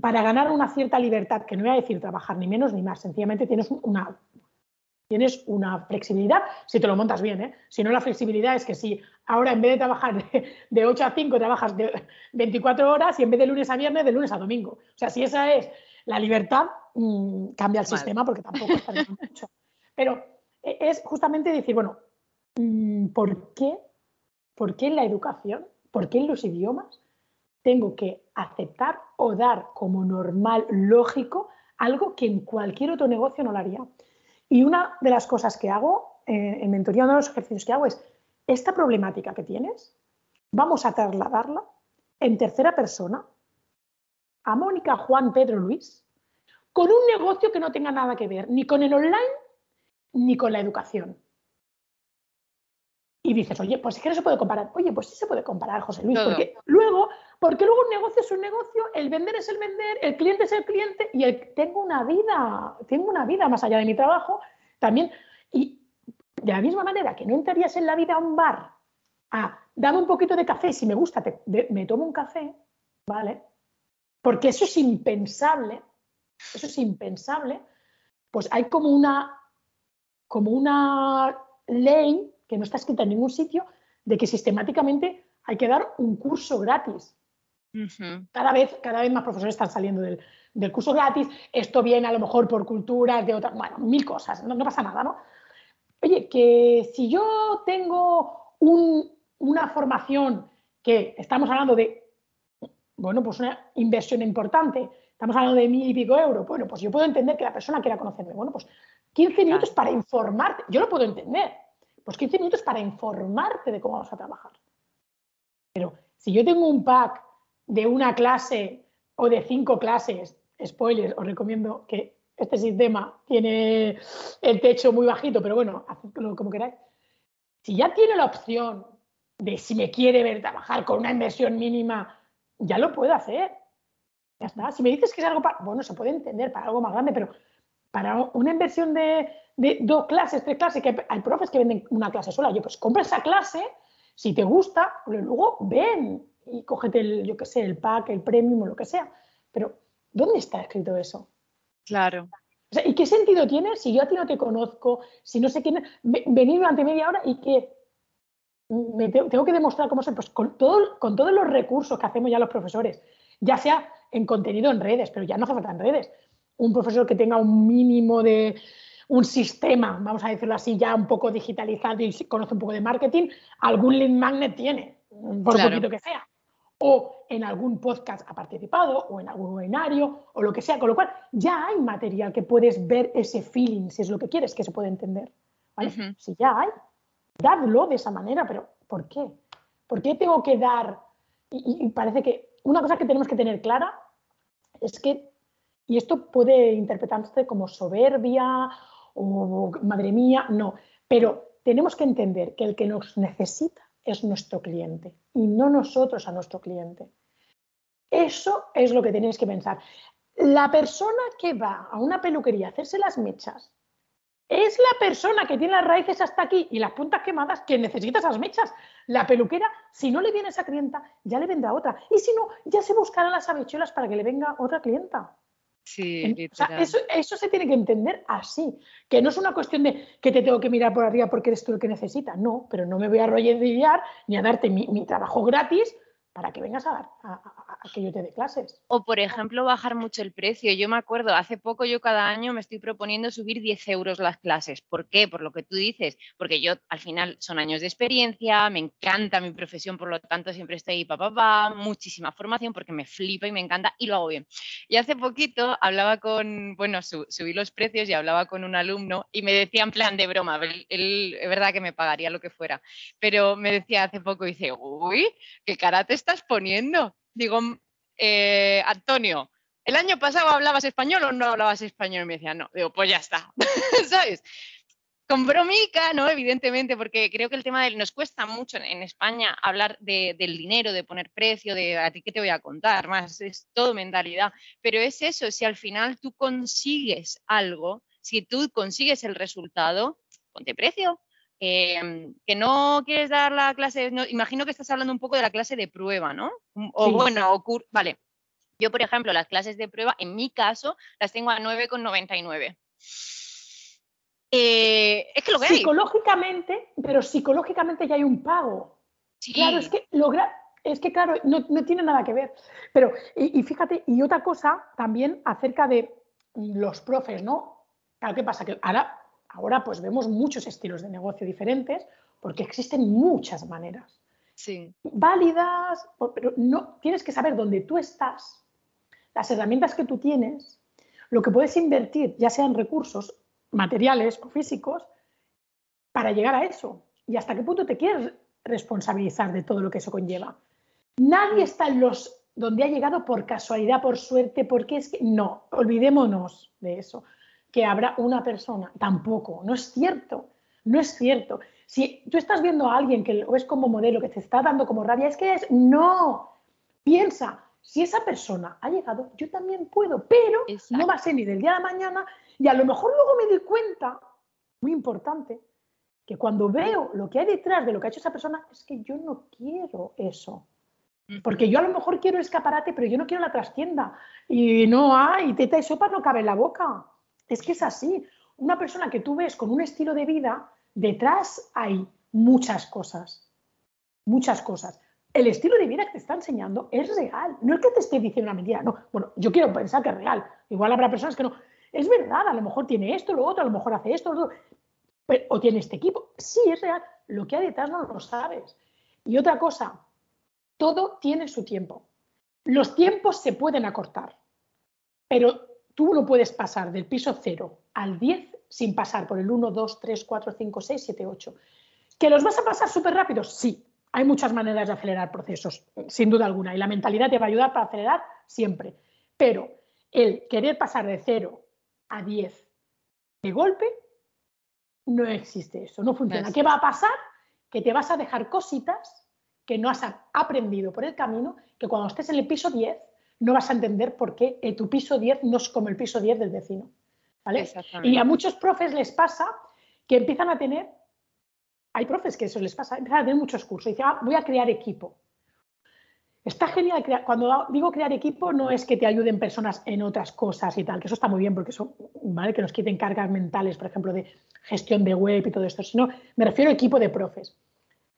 para ganar una cierta libertad, que no voy a decir trabajar ni menos ni más, sencillamente tienes una, tienes una flexibilidad si te lo montas bien. ¿eh? Si no, la flexibilidad es que si ahora en vez de trabajar de, 8 a 5 trabajas de 24 horas y en vez de lunes a viernes, de lunes a domingo. O sea, si esa es la libertad, mm, cambia el sistema porque tampoco está mucho. Pero e, es justamente decir, bueno, mm, ¿por qué? ¿Por qué en la educación? ¿Por qué en los idiomas tengo que aceptar o dar como normal, lógico, algo que en cualquier otro negocio no lo haría? Y una de las cosas que hago eh, en mentoría, uno de los ejercicios que hago es, esta problemática que tienes, vamos a trasladarla en tercera persona a Mónica, Juan, Pedro, Luis, con un negocio que no tenga nada que ver ni con el online ni con la educación. Y dices, oye, pues es que no se puede comparar. Oye, pues sí se puede comparar, José Luis, porque luego, porque luego un negocio es un negocio, el vender es el vender, el cliente es el cliente y tengo una vida, tengo una vida más allá de mi trabajo también. Y de la misma manera que no entrarías en la vida a un bar a dame un poquito de café, si me gusta, me tomo un café, ¿vale? Porque eso es impensable, eso es impensable, pues hay como una, como una ley que no está escrita en ningún sitio de que sistemáticamente hay que dar un curso gratis. Cada vez, cada vez más profesores están saliendo del, curso gratis. Esto viene a lo mejor por culturas de otras, bueno, mil cosas, no, pasa nada, ¿no? Oye, que si yo tengo una formación que estamos hablando de bueno, pues una inversión importante, estamos hablando de mil y pico euros, bueno, pues yo puedo entender que la persona quiera conocerme, bueno, pues 15 minutos para informarte, yo lo puedo entender, pues 15 minutos para informarte de cómo vamos a trabajar. Pero si yo tengo un pack de una clase o de cinco clases, spoiler, os recomiendo que este sistema tiene el techo muy bajito, pero bueno, hacedlo como queráis. Si ya tiene la opción de si me quiere ver trabajar con una inversión mínima ya lo puedo hacer. Ya está. Si me dices que es algo para, bueno, se puede entender para algo más grande, pero para una inversión de, dos clases, tres clases, que hay profes que venden una clase sola, yo pues compra esa clase, si te gusta, luego ven y cógete el, yo qué sé, el pack, el premium o lo que sea. Pero, ¿dónde está escrito eso? Claro. ¿Y qué sentido tiene si yo a ti no te conozco, si no sé quién, venir durante media hora y que me tengo que demostrar cómo soy, pues con, todo, con todos los recursos que hacemos ya los profesores, ya sea en contenido en redes, pero ya no hace falta en redes. Un profesor que tenga un mínimo de un sistema, vamos a decirlo así, ya un poco digitalizado y conoce un poco de marketing, algún link magnet tiene, por poquito que sea. O en algún podcast ha participado, o en algún webinario, o lo que sea, con lo cual ya hay material que puedes ver ese feeling, si es lo que quieres, que se puede entender. Si ya hay, dadlo de esa manera, pero ¿por qué? ¿Por qué tengo que dar? Y, parece que una cosa que tenemos que tener clara es que, y esto puede interpretarse como soberbia o madre mía, no, pero tenemos que entender que el que nos necesita es nuestro cliente y no nosotros a nuestro cliente. Eso es lo que tenéis que pensar. La persona que va a una peluquería a hacerse las mechas es la persona que tiene las raíces hasta aquí y las puntas quemadas que necesita esas mechas. La peluquera, si no le viene esa clienta, ya le vendrá otra. Y si no, ya se buscarán las habichuelas para que le venga otra clienta. Sí, eso, se tiene que entender así, que no es una cuestión de que te tengo que mirar por arriba porque eres tú el que necesita, no, pero no me voy a arrodillar ni a darte mi, mi trabajo gratis para que vengas a, dar, a, que yo te dé clases. O, por ejemplo, bajar mucho el precio. Yo me acuerdo, hace poco yo cada año me estoy proponiendo subir 10 euros las clases. ¿Por qué? Por lo que tú dices. Porque yo, al final, son años de experiencia, me encanta mi profesión, por lo tanto, siempre estoy papá, papá, muchísima formación porque me flipa y me encanta y lo hago bien. Y hace poquito hablaba con, bueno, subí los precios y hablaba con un alumno y me decía en plan de broma, él, es verdad que me pagaría lo que fuera, pero me decía hace poco, dice, uy, qué karate estás poniendo? Digo, eh, Antonio, ¿el año pasado hablabas español o no hablabas español? Y me decía, no. Digo, pues ya está, (laughs) ¿sabes? con bromica, ¿no? Evidentemente, porque creo que el tema del, nos cuesta mucho en, España hablar del dinero, de poner precio, de a ti qué te voy a contar, más es todo mentalidad. Pero es eso, si al final tú consigues algo, si tú consigues el resultado, ponte precio. Em, que no quieres dar la clase, imagino que estás hablando un poco de la clase de prueba, ¿no? O bueno, o vale. Yo, por ejemplo, las clases de prueba, en mi caso, las tengo a 9,99. Eh, es que lo que Psicológicamente, pero psicológicamente ya hay un pago. Claro, es que es que claro, no, tiene nada que ver. Pero, y, fíjate, y otra cosa también acerca de los profes, ¿no? Claro, ¿qué pasa? Que ahora, ahora pues vemos muchos estilos de negocio diferentes porque existen muchas maneras. Sí. Válidas, pero no, tienes que saber dónde tú estás, las herramientas que tú tienes, lo que puedes invertir, ya sean recursos materiales o físicos para llegar a eso. Y hasta qué punto te quieres responsabilizar de todo lo que eso conlleva. Nadie está en los donde ha llegado por casualidad, por suerte, porque es que no, olvidémonos de eso, que habrá una persona, tampoco, no es cierto, no es cierto. Si tú estás viendo a alguien que lo ves como modelo, que te está dando como rabia, es que es, no, piensa, si esa persona ha llegado, yo también puedo, pero no va a ser ni del día de mañana y a lo mejor luego me doy cuenta, muy importante, que cuando veo lo que hay detrás de lo que ha hecho esa persona, es que yo no quiero eso. Porque yo a lo mejor quiero escaparate, pero yo no quiero la trastienda. Y no hay, teta y sopa no cabe en la boca. Es que es así. Una persona que tú ves con un estilo de vida, detrás hay muchas cosas. Muchas cosas. El estilo de vida que te está enseñando es real. No es que te esté diciendo una mentira. No, bueno, yo quiero pensar que es real. Igual habrá personas que no es verdad, a lo mejor tiene esto, lo otro, a lo mejor hace esto, o tiene este equipo. Sí, es real. Lo que hay detrás no lo sabes. Y otra cosa, todo tiene su tiempo. Los tiempos se pueden acortar, pero tú no puedes pasar del piso 0 al 10 sin pasar por el 1, 2, 3, 4, 5, 6, 7, 8. ¿Que los vas a pasar súper rápido? Sí. Hay muchas maneras de acelerar procesos, sin duda alguna, y la mentalidad te va a ayudar para acelerar siempre. Pero el querer pasar de 0 a 10 de golpe, no existe eso, no funciona. ¿Qué va a pasar? Que te vas a dejar cositas que no has aprendido por el camino, que cuando estés en el piso 10 no vas a entender por qué tu piso 10 no es como el piso 10 del vecino. ¿vale? Y a muchos profes les pasa que empiezan a tener, hay profes que eso les pasa, empiezan a tener muchos cursos y dicen, ah, voy a crear equipo. Está genial, cuando digo crear equipo no es que te ayuden personas en otras cosas y tal, que eso está muy bien porque eso, ¿vale? Que nos quiten cargas mentales, por ejemplo, de gestión de web y todo esto, sino me refiero a equipo de profes.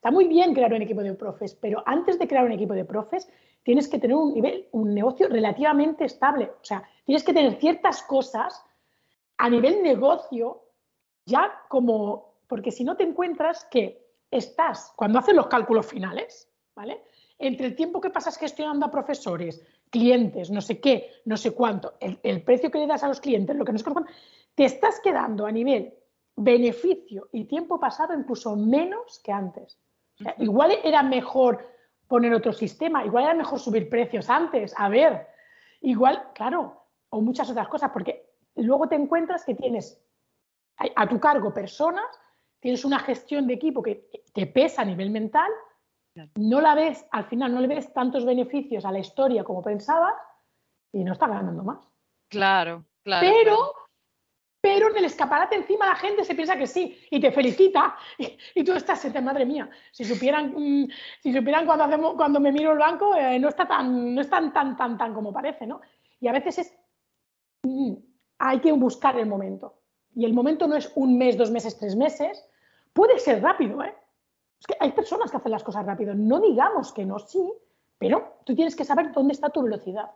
Está muy bien crear un equipo de profes, pero antes de crear un equipo de profes tienes que tener un nivel, un negocio relativamente estable. O sea, tienes que tener ciertas cosas a nivel negocio ya como, porque si no te encuentras que estás, cuando haces los cálculos finales, ¿vale? entre el tiempo que pasas gestionando a profesores, clientes, no sé qué, no sé cuánto, el, precio que le das a los clientes, lo que nos colocan, te estás quedando a nivel beneficio y tiempo pasado incluso menos que antes. Igual era mejor poner otro sistema, igual era mejor subir precios antes, a ver, igual, claro, o muchas otras cosas, porque luego te encuentras que tienes a tu cargo personas, tienes una gestión de equipo que te pesa a nivel mental, no la ves, al final no le ves tantos beneficios a la historia como pensabas y no está ganando más. Claro, claro. Pero, pero en el escaparate encima la gente se piensa que sí y te felicita y, tú estás, madre mía, si supieran, mm, si supieran cuando, hacemos, cuando me miro el banco, eh, no está tan, no es tan, tan, tan, tan como parece, ¿no? Y a veces es, mm, hay que buscar el momento. Y el momento no es un mes, dos meses, tres meses. Puede ser rápido, ¿eh? Es que hay personas que hacen las cosas rápido. No digamos que no, sí, pero tú tienes que saber dónde está tu velocidad.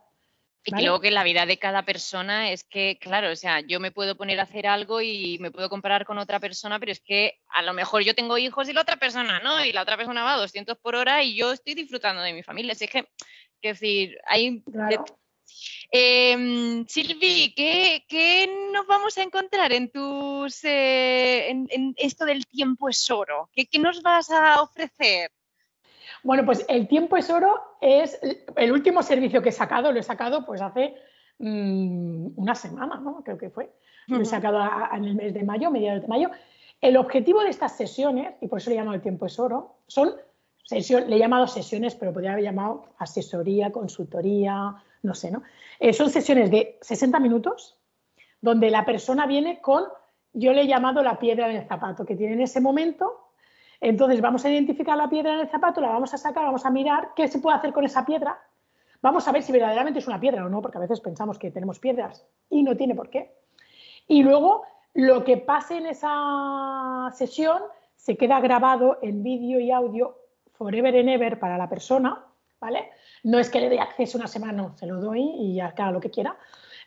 Y que luego que la vida de cada persona es que, claro, o sea, yo me puedo poner a hacer algo y me puedo comparar con otra persona, pero es que a lo mejor yo tengo hijos y la otra persona no, y la otra persona va a 200 por hora y yo estoy disfrutando de mi familia. Así que, que decir, hay eh, Silvi, ¿qué, nos vamos a encontrar en tus eh, en, esto del tiempo es oro? ¿Qué, nos vas a ofrecer? Bueno, pues el tiempo es oro es el último servicio que he sacado, lo he sacado pues hace mm, una semana, ¿no? Creo que fue. Lo he sacado en el mes de mayo, mediados de mayo. El objetivo de estas sesiones, y por eso le he llamado el tiempo es oro, son sesiones, le he llamado sesiones, pero podría haber llamado asesoría, consultoría, no sé, ¿no? Eh, son sesiones de 60 minutos donde la persona viene con, yo le he llamado la piedra en el zapato que tiene en ese momento. Entonces vamos a identificar la piedra en el zapato, la vamos a sacar, vamos a mirar qué se puede hacer con esa piedra. Vamos a ver si verdaderamente es una piedra o no, porque a veces pensamos que tenemos piedras y no tiene por qué. Y luego lo que pase en esa sesión se queda grabado en vídeo y audio forever and ever para la persona, ¿vale? No es que le dé acceso una semana, se lo doy y ya lo que quiera.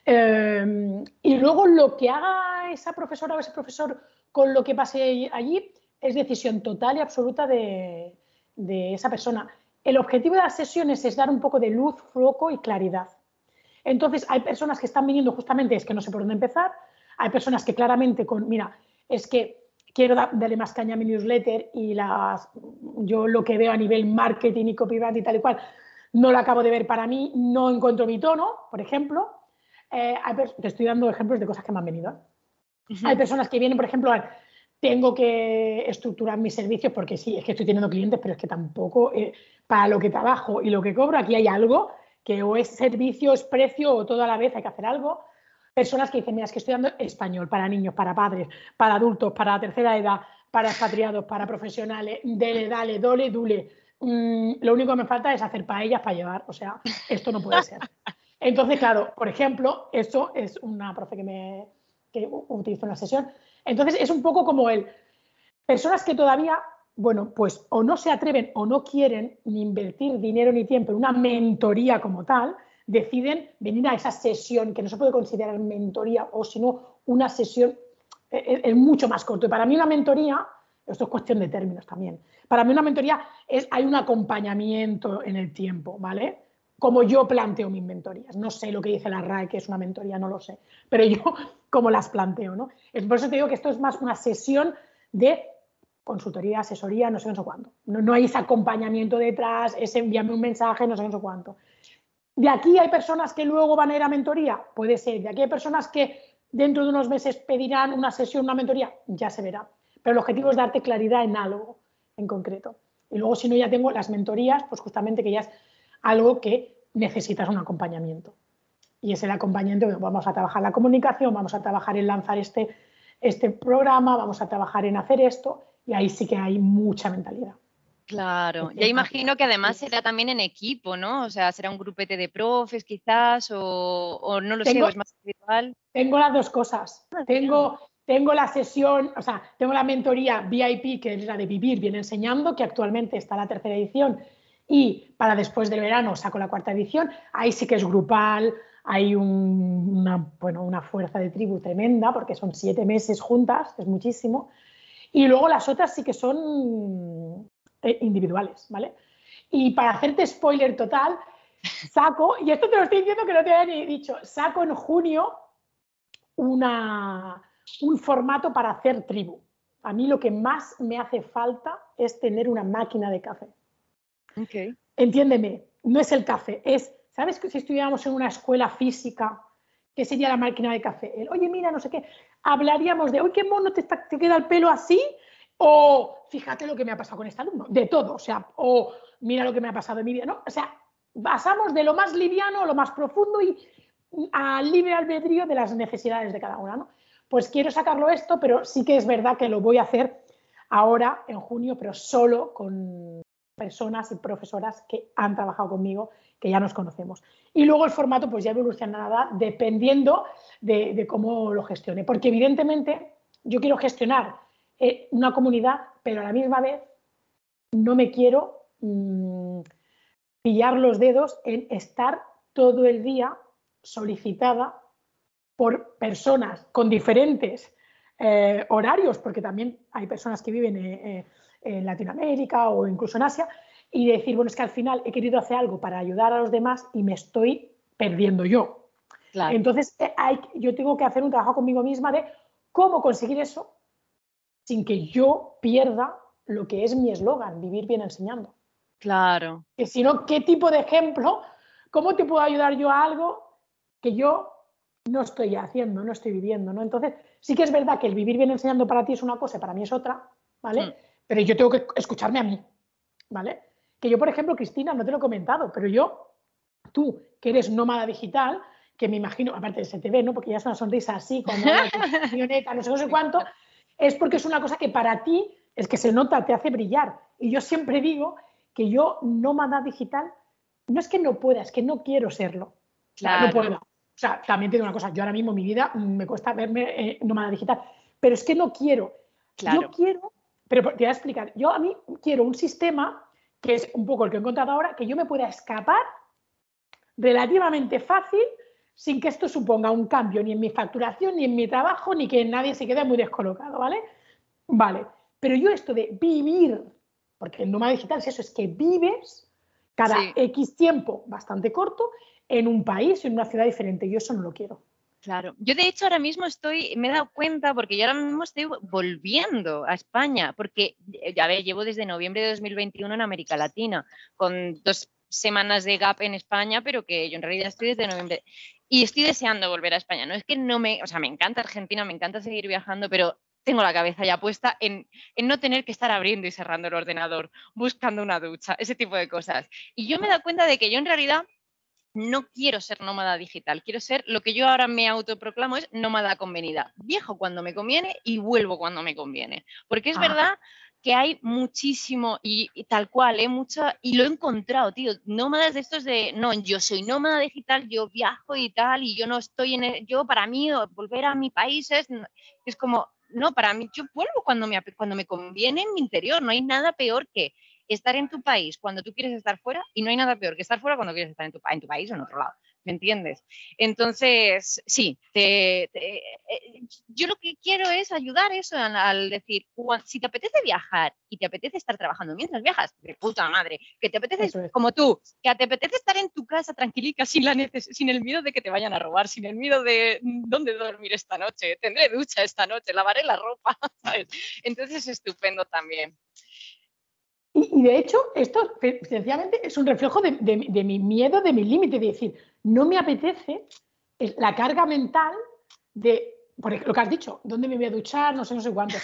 Eh, y luego lo que haga esa profesora o ese profesor con lo que pase allí es decisión total y absoluta de, esa persona. El objetivo de las sesiones es dar un poco de luz, foco y claridad. Entonces, hay personas que están viniendo justamente, es que no sé por dónde empezar, hay personas que claramente con, mira, es que quiero darle más caña a mi newsletter y las, yo lo que veo a nivel marketing y copywriting y tal y cual, no lo acabo de ver para mí, no encuentro mi tono, por ejemplo. Eh, te estoy dando ejemplos de cosas que me han venido. Hay personas que vienen, por ejemplo, tengo que estructurar mis servicios porque sí, es que estoy teniendo clientes, pero es que tampoco eh, para lo que trabajo y lo que cobro, aquí hay algo que o es servicio, es precio o todo a la vez hay que hacer algo. Personas que dicen, mira, es que estoy dando español para niños, para padres, para adultos, para tercera edad, para expatriados, para profesionales, dele, dale, dole, dule. Mm, lo único que me falta es hacer paellas para llevar, o sea, esto no puede ser. Entonces, claro, por ejemplo, esto es una profe que me que utilizo en la sesión. Entonces, es un poco como el personas que todavía, bueno, pues o no se atreven o no quieren ni invertir dinero ni tiempo en una mentoría como tal, deciden venir a esa sesión que no se puede considerar mentoría o sino una sesión es, e, es mucho más corto. Y para mí una mentoría, esto es cuestión de términos también, para mí una mentoría es, hay un acompañamiento en el tiempo, ¿vale? Como yo planteo mis mentorías. No sé lo que dice la RAE, que es una mentoría, no lo sé, pero yo (laughs) como las planteo, ¿no? Por eso te digo que esto es más una sesión de consultoría, asesoría, no sé, no sé cuánto. No, hay ese acompañamiento detrás, ese envíame un mensaje, no sé, no sé cuánto. De aquí hay personas que luego van a ir a mentoría, puede ser. De aquí hay personas que dentro de unos meses pedirán una sesión, una mentoría, ya se verá. Pero el objetivo es darte claridad en algo en concreto. Y luego, si no, ya tengo las mentorías, pues justamente que ya es algo que necesitas un acompañamiento. Y es el acompañamiento, vamos a trabajar la comunicación, vamos a trabajar en lanzar este, este programa, vamos a trabajar en hacer esto, y ahí sí que hay mucha mentalidad. Claro, ya imagino que además será también en equipo, ¿no? O sea, será un grupete de profes quizás, o, no lo sé, o es más individual. Tengo las dos cosas. Ah, tengo, tengo la sesión, o sea, tengo la mentoría VIP, que es la de Vivir Bien Enseñando, que actualmente está en la tercera edición, y para después del verano saco la cuarta edición. Ahí sí que es grupal, hay una, fuerza de tribu tremenda, porque son siete meses juntas, es muchísimo. Y luego las otras sí que son eh, individuales, ¿vale? Y para hacerte spoiler total, saco, y esto te lo estoy diciendo que no te había ni dicho, saco en junio una, un formato para hacer tribu. A mí lo que más me hace falta es tener una máquina de café. Entiéndeme, no es el café, es, ¿sabes que si estuviéramos en una escuela física, ¿qué sería la máquina de café? oye, mira, no sé qué, hablaríamos de, oye, qué mono te, te queda el pelo así, o fíjate lo que me ha pasado con este alumno, de todo, o sea, o mira lo que me ha pasado en mi vida, ¿no? O sea, pasamos de lo más liviano lo más profundo y al libre albedrío de las necesidades de cada una, ¿no? pues quiero sacarlo esto, pero sí que es verdad que lo voy a hacer ahora en junio, pero solo con personas y profesoras que han trabajado conmigo, que ya nos conocemos. Y luego el formato pues ya evolucionará dependiendo de, cómo lo gestione, porque evidentemente yo quiero gestionar eh, una comunidad, pero a la misma vez no me quiero mm, pillar los dedos en estar todo el día solicitada por personas con diferentes eh, horarios, porque también hay personas que viven eh, en Latinoamérica o incluso en Asia, y decir, bueno, es que al final he querido hacer algo para ayudar a los demás y me estoy perdiendo yo. Entonces, hay, yo tengo que hacer un trabajo conmigo misma de cómo conseguir eso sin que yo pierda lo que es mi eslogan, vivir bien enseñando. Claro. Que si no, ¿qué tipo de ejemplo? ¿Cómo te puedo ayudar yo a algo que yo no estoy haciendo, no estoy viviendo, ¿no? Entonces, sí que es verdad que el vivir bien enseñando para ti es una cosa y para mí es otra, ¿vale? Mm. Pero yo tengo que escucharme a mí, ¿vale? Que yo, por ejemplo, Cristina, no te lo he comentado, pero yo, tú, que eres nómada digital, que me imagino, aparte de se te ve, ¿no? Porque ya es una sonrisa así, cuando (laughs) no sé, no sé cuánto, es porque es una cosa que para ti es que se nota, te hace brillar. Y yo siempre digo que yo nómada digital, no es que no pueda, es que no quiero serlo. Claro. No puedo. O sea, también te digo una cosa, yo ahora mismo en mi vida me cuesta verme eh, nómada digital, pero es que no quiero. Claro. Yo quiero, pero te voy a explicar, yo a mí quiero un sistema que es un poco el que he encontrado ahora, que yo me pueda escapar relativamente fácil sin que esto suponga un cambio ni en mi facturación, ni en mi trabajo, ni que nadie se quede muy descolocado, ¿vale? Vale, pero yo esto de vivir, porque el nómada digital es eso, es que vives cada X tiempo bastante corto en un país, en una ciudad diferente. Yo eso no lo quiero. Claro, yo de hecho ahora mismo estoy, me he dado cuenta porque yo ahora mismo estoy volviendo a España, porque ya ve, llevo desde noviembre de 2021 en América Latina, con dos semanas de gap en España, pero que yo en realidad estoy desde noviembre y estoy deseando volver a España. No es que no me, o sea, me encanta Argentina, me encanta seguir viajando, pero tengo la cabeza ya puesta en, en, no tener que estar abriendo y cerrando el ordenador, buscando una ducha, ese tipo de cosas. Y yo me he dado cuenta de que yo en realidad no quiero ser nómada digital, quiero ser lo que yo ahora me autoproclamo es nómada convenida. Viajo cuando me conviene y vuelvo cuando me conviene. Porque es ah. verdad que hay muchísimo y, tal cual, ¿eh? Mucha, y lo he encontrado, tío, nómadas de estos de, no, yo soy nómada digital, yo viajo y tal, y yo no estoy en, el, yo para mí volver a mi país es, es como, no, para mí yo vuelvo cuando me, cuando me conviene en mi interior, no hay nada peor que estar en tu país cuando tú quieres estar fuera y no hay nada peor que estar fuera cuando quieres estar en tu, en tu país o en otro lado. ¿Me entiendes? Entonces, sí, eh, yo lo que quiero es ayudar eso al, decir, si te apetece viajar y te apetece estar trabajando mientras viajas, de puta madre, que te apetece, como tú, que te apetece estar en tu casa tranquilica sin, la sin el miedo de que te vayan a robar, sin el miedo de dónde dormir esta noche, tendré ducha esta noche, lavaré la ropa, (laughs) ¿sabes? Entonces es estupendo también. Y, de hecho, esto sencillamente es un reflejo de, mi miedo, de mi límite, de decir, no me apetece la carga mental de, por lo que has dicho, ¿dónde me voy a duchar? No sé, no sé cuánto.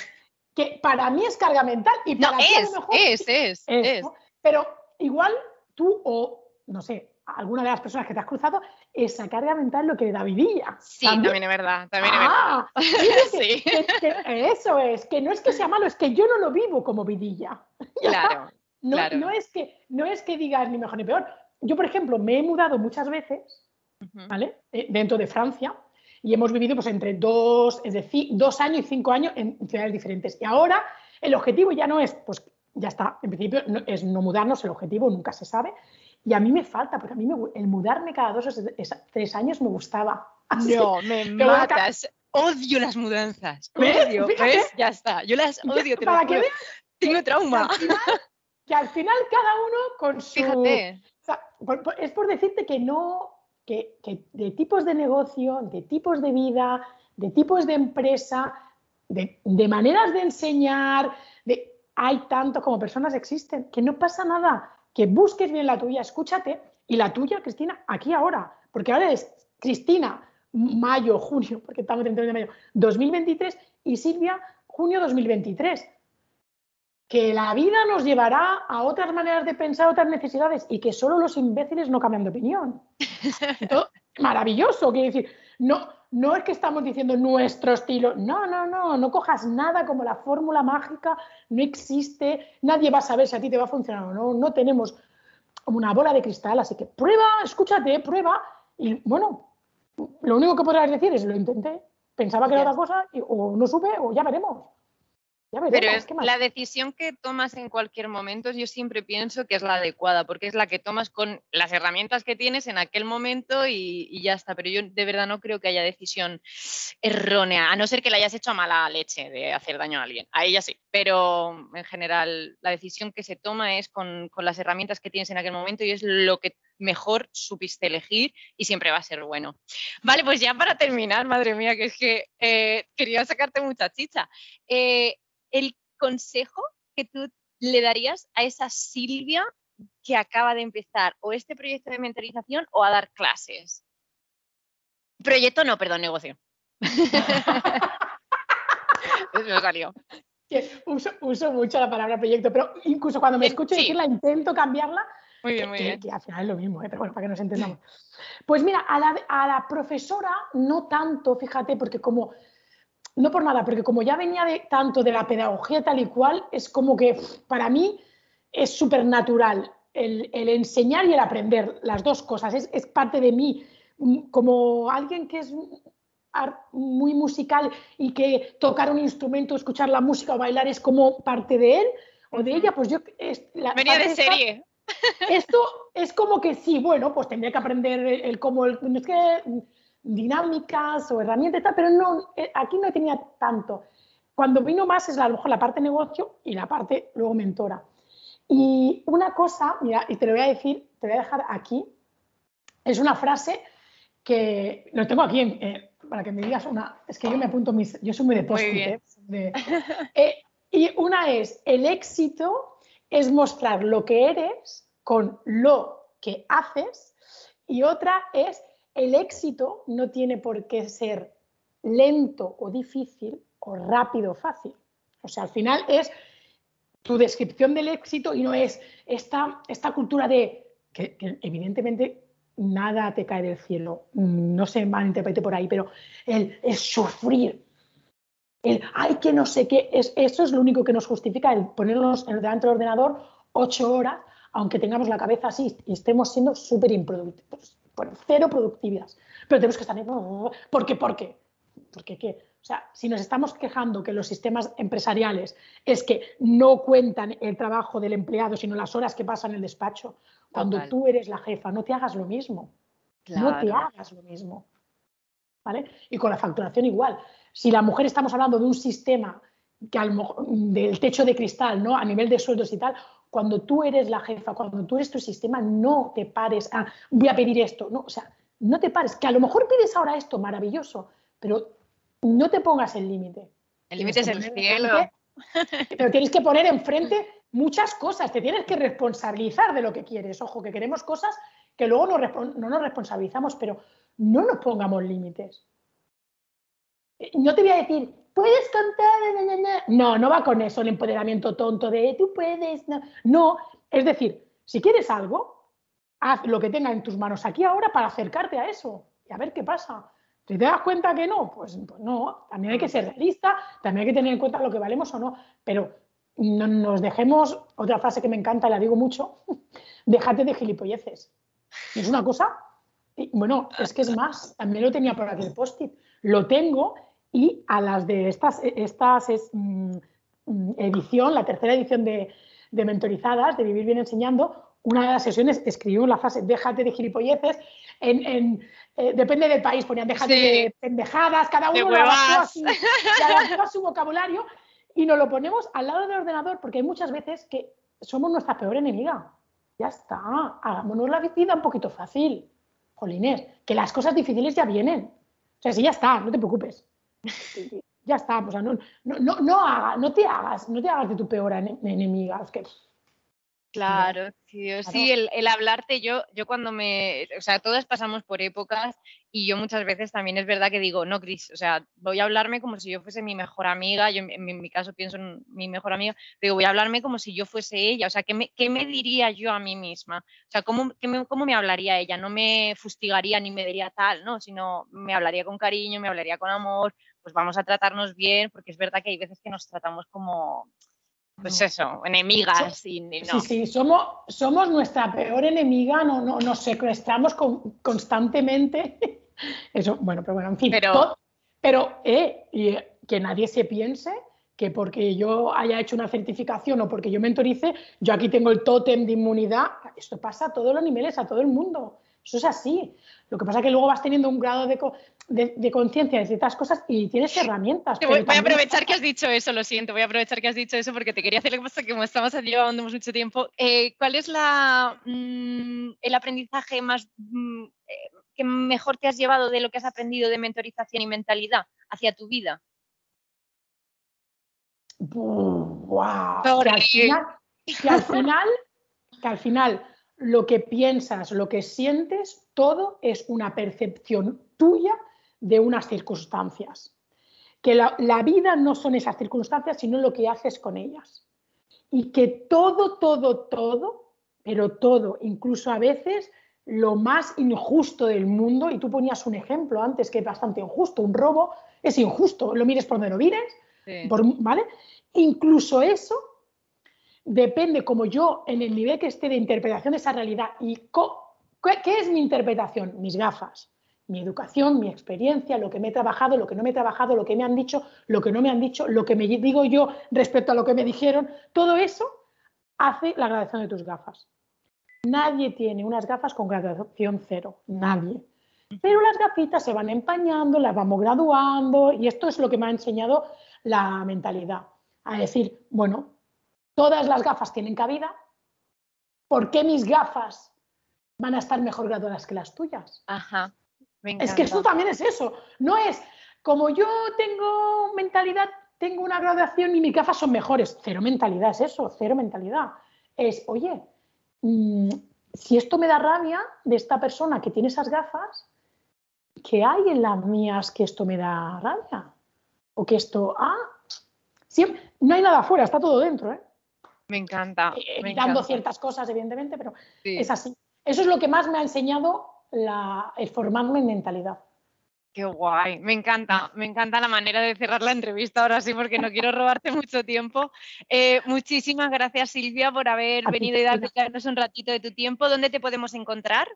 Que para mí es carga mental y para no, es, mejor, es, es, es. Pero igual tú o, no sé, alguna de las personas que te has cruzado, esa carga mental lo que le da vidilla. Sí, también, es verdad, también es ah, verdad. sí. (laughs) eso es, que no es que sea malo, es que yo no lo vivo como vidilla. (laughs) Claro, no, claro. no, es que, no es que digas ni mejor ni peor. Yo, por ejemplo, me he mudado muchas veces, ¿vale? Eh, dentro de Francia, y hemos vivido pues entre dos, es decir, dos años y cinco años en ciudades diferentes. Y ahora el objetivo ya no es, pues ya está, en principio es no mudarnos, el objetivo nunca se sabe, y a mí me falta, porque a mí el mudarme cada dos o tres años me gustaba. no, me matas. Odio las mudanzas. Odio. ¿Ves? Ya está. Yo las odio. para veas, Tengo trauma. Que al, final, cada uno con su. Fíjate. es por decirte que no. Que, que, de tipos de negocio, de tipos de vida, de tipos de empresa, de, de maneras de enseñar, de, hay tanto como personas existen, que no pasa nada que busques bien la tuya, escúchate, y la tuya, Cristina, aquí ahora, porque ahora es Cristina, mayo, (laughs) junio, porque estamos dentro de mayo, 2023, y Silvia, junio 2023. Que la vida nos llevará a otras maneras de pensar, otras necesidades, y que solo los imbéciles no cambian de opinión. (laughs) maravilloso, quiero decir, no, no es que estamos diciendo nuestro estilo, no, no, no, no cojas nada como la fórmula mágica, no existe, nadie va a saber si a ti te va a funcionar o no, no tenemos como una bola de cristal, así que prueba, escúchate, prueba y bueno, lo único que podrás decir es lo intenté, pensaba que era otra cosa o no supe o ya veremos. Pero es la decisión que tomas en cualquier momento, yo siempre pienso que es la adecuada, porque es la que tomas con las herramientas que tienes en aquel momento y, ya está. Pero yo de verdad no creo que haya decisión errónea, a no ser que la hayas hecho a mala leche de hacer daño a alguien. A ella sí, pero en general la decisión que se toma es con, las herramientas que tienes en aquel momento y es lo que mejor supiste elegir y siempre va a ser bueno. Vale, pues ya para terminar, madre mía, que es que eh, quería sacarte mucha chicha. Eh, el consejo que tú le darías a esa Silvia que acaba de empezar o este proyecto de mentalización o a dar clases? Proyecto no, perdón, negocio. (laughs) me salió. Uso, uso, mucho la palabra proyecto, pero incluso cuando me escucho decirla intento cambiarla. Muy bien, muy bien. Que, al final es lo mismo, ¿eh? pero bueno, para que nos entendamos. Pues mira, a la, a la profesora no tanto, fíjate, porque como no por nada, porque como ya venía de tanto de la pedagogía tal y cual, es como que para mí es súper natural el, enseñar y el aprender, las dos cosas, es, parte de mí. Mm, como alguien que es muy musical y que tocar un instrumento, escuchar la música o bailar es como parte de él o de ella, pues yo... Venía de serie. esto es como que sí, bueno, pues tendría que aprender el, cómo... El, es que dinámicas o herramientas, pero no, eh, aquí no tenía tanto. Cuando vino más es a lo mejor la parte negocio y la parte luego mentora. Y una cosa, mira, y te lo voy a decir, te voy a dejar aquí, es una frase que lo tengo aquí eh, para que me digas una, es que yo me apunto mis, yo soy muy de post ¿eh? y una es, el éxito es mostrar lo que eres con lo que haces y otra es el éxito no tiene por qué ser lento o difícil o rápido o fácil. O sea, al final es tu descripción del éxito y no es esta, esta cultura de que, evidentemente nada te cae del cielo, no se malinterprete por ahí, pero el, sufrir, el hay que no sé qué, es, eso es lo único que nos justifica el ponernos delante del ordenador ocho horas, aunque tengamos la cabeza así y estemos siendo súper improductivos por cero productividad. Pero tenemos que estar en... ¿Por qué? ¿Por qué? Porque qué? O sea, si nos estamos quejando que los sistemas empresariales es que no cuentan el trabajo del empleado, sino las horas que pasa en el despacho, cuando tú eres la jefa, no te hagas lo mismo. No te hagas lo mismo. ¿Vale? Y con la facturación igual. Si la mujer estamos hablando de un sistema que al, del techo de cristal, ¿no? A nivel de sueldos y tal, cuando tú eres la jefa, cuando tú eres tu sistema, no te pares a, voy a pedir esto, no, o sea, no te pares, que a lo mejor pides ahora esto, maravilloso, pero no te pongas el límite. El límite es el cielo. (laughs) pero tienes que poner enfrente muchas cosas, te tienes que responsabilizar de lo que quieres. Ojo, que queremos cosas que luego no, no nos responsabilizamos, pero no nos pongamos límites. No te voy a decir, puedes contar. No, no va con eso el empoderamiento tonto de tú puedes. No. es decir, si quieres algo, haz lo que tenga en tus manos aquí ahora para acercarte a eso y a ver qué pasa. Si te das cuenta que no, pues, pues no, también hay que ser realista, también hay que tener en cuenta lo que valemos o no, pero no nos dejemos, otra frase que me encanta, la digo mucho, (laughs) déjate de gilipolleces. Es una cosa, bueno, es que es más, también lo tenía por aquí el post-it, lo tengo y a las de estas, estas es, mm, mm, edición, la tercera edición de, Mentorizadas, de Vivir Bien Enseñando, una de las sesiones escribimos la frase déjate de gilipolleces, en, eh, depende del país, ponían déjate de pendejadas, cada uno lo adaptó a, su, (laughs) a su vocabulario y nos lo ponemos al lado del ordenador porque hay muchas veces que somos nuestra peor enemiga. Ya está, hagámonos la vida un poquito fácil. Jolines, que las cosas difíciles ya vienen. O sea, sí, ya está, no te preocupes ya está, o sea, no, no, no, no, no te hagas, no te hagas de tu peor enemiga, es que Claro, sí, el, hablarte, yo, yo cuando me, o sea, todas pasamos por épocas y yo muchas veces también es verdad que digo, no, Cris, o sea, voy a hablarme como si yo fuese mi mejor amiga, yo en, mi caso pienso en mi mejor amiga, digo, voy a hablarme como si yo fuese ella, o sea, ¿qué me, qué me diría yo a mí misma? O sea, ¿cómo, me, ¿cómo me hablaría ella? No me fustigaría ni me diría tal, ¿no? Sino me hablaría con cariño, me hablaría con amor, pues vamos a tratarnos bien, porque es verdad que hay veces que nos tratamos como pues eso, enemigas. y, Sí, sí, somos, somos nuestra peor enemiga, no, no, nos secuestramos constantemente. (laughs) Eso, bueno, pero bueno, en fin. Pero, pero eh, y, que nadie se piense que porque yo haya hecho una certificación o porque yo mentorice, yo aquí tengo el tótem de inmunidad. Esto pasa a todos los niveles, a todo el mundo. Eso es así. Lo que pasa es que luego vas teniendo un grado de, conciencia de ciertas cosas y tienes herramientas. Voy, a aprovechar que has dicho eso, lo siento, voy a aprovechar que has dicho eso porque te quería hacer que pasa que como estamos llevando mucho tiempo, eh, ¿cuál es la, mm, el aprendizaje más mm, eh, que mejor te has llevado de lo que has aprendido de mentorización y mentalidad hacia tu vida? Wow. Que al final, que al final, que al final lo que piensas, lo que sientes, todo es una percepción tuya de unas circunstancias. Que la, vida no son esas circunstancias, sino lo que haces con ellas. Y que todo, todo, todo, pero todo, incluso a veces lo más injusto del mundo, y tú ponías un ejemplo antes que es bastante injusto, un robo es injusto, lo mires por donde lo mires, ¿vale? Incluso eso depende como yo en el nivel que esté de interpretación de esa realidad y qué es mi interpretación, mis gafas, mi educación, mi experiencia, lo que me he trabajado, lo que no me he trabajado, lo que me han dicho, lo que no me han dicho, lo que me digo yo respecto a lo que me dijeron, todo eso hace la graduación de tus gafas. Nadie tiene unas gafas con graduación cero, nadie. Pero las gafitas se van empañando, las vamos graduando y esto es lo que me ha enseñado la mentalidad. A decir, bueno, todas las gafas tienen cabida, ¿por qué mis gafas van a estar mejor graduadas que las tuyas? Ajá. Es que esto también es eso. No es como yo tengo mentalidad, tengo una graduación y mis gafas son mejores. Cero mentalidad es eso, cero mentalidad. Es, oye, mm, si esto me da rabia de esta persona que tiene esas gafas, ¿qué hay en las mías que esto me da rabia? O que esto, ah, siempre, no hay nada afuera, está todo dentro, ¿eh? Me encanta. Eh, evitando ciertas cosas, evidentemente, pero es así. Eso es lo que más me ha enseñado el formarme en mentalidad. Qué guay, me encanta, me encanta la manera de cerrar la entrevista ahora sí, porque no quiero robarte mucho tiempo. Eh, muchísimas gracias Silvia por haber venido y darnos un ratito de tu tiempo. ¿Dónde te podemos encontrar?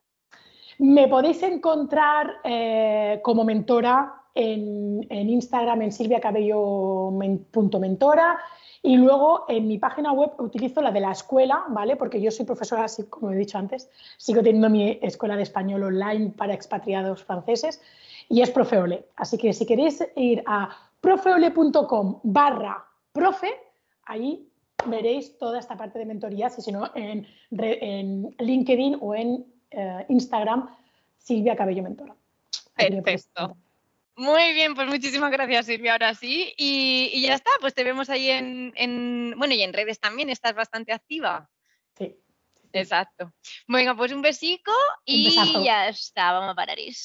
Me podéis encontrar eh, como mentora en, en Instagram en silviacabello.mentora y luego en mi página web utilizo la de la escuela, ¿vale? Porque yo soy profesora, así como he dicho antes, sigo teniendo mi escuela de español online para expatriados franceses y es Profeole. Así que si queréis ir a profeole.com barra profe, ahí veréis toda esta parte de mentorías y si no, en, en LinkedIn o en eh, Instagram, Silvia Cabello Mentora. Perfecto. Muy bien, pues muchísimas gracias Silvia, ahora sí. Y, ya está, pues te vemos ahí en, bueno, y en redes también, estás bastante activa. Sí. Exacto. Venga, pues un besico y ya está, vamos a parar eso.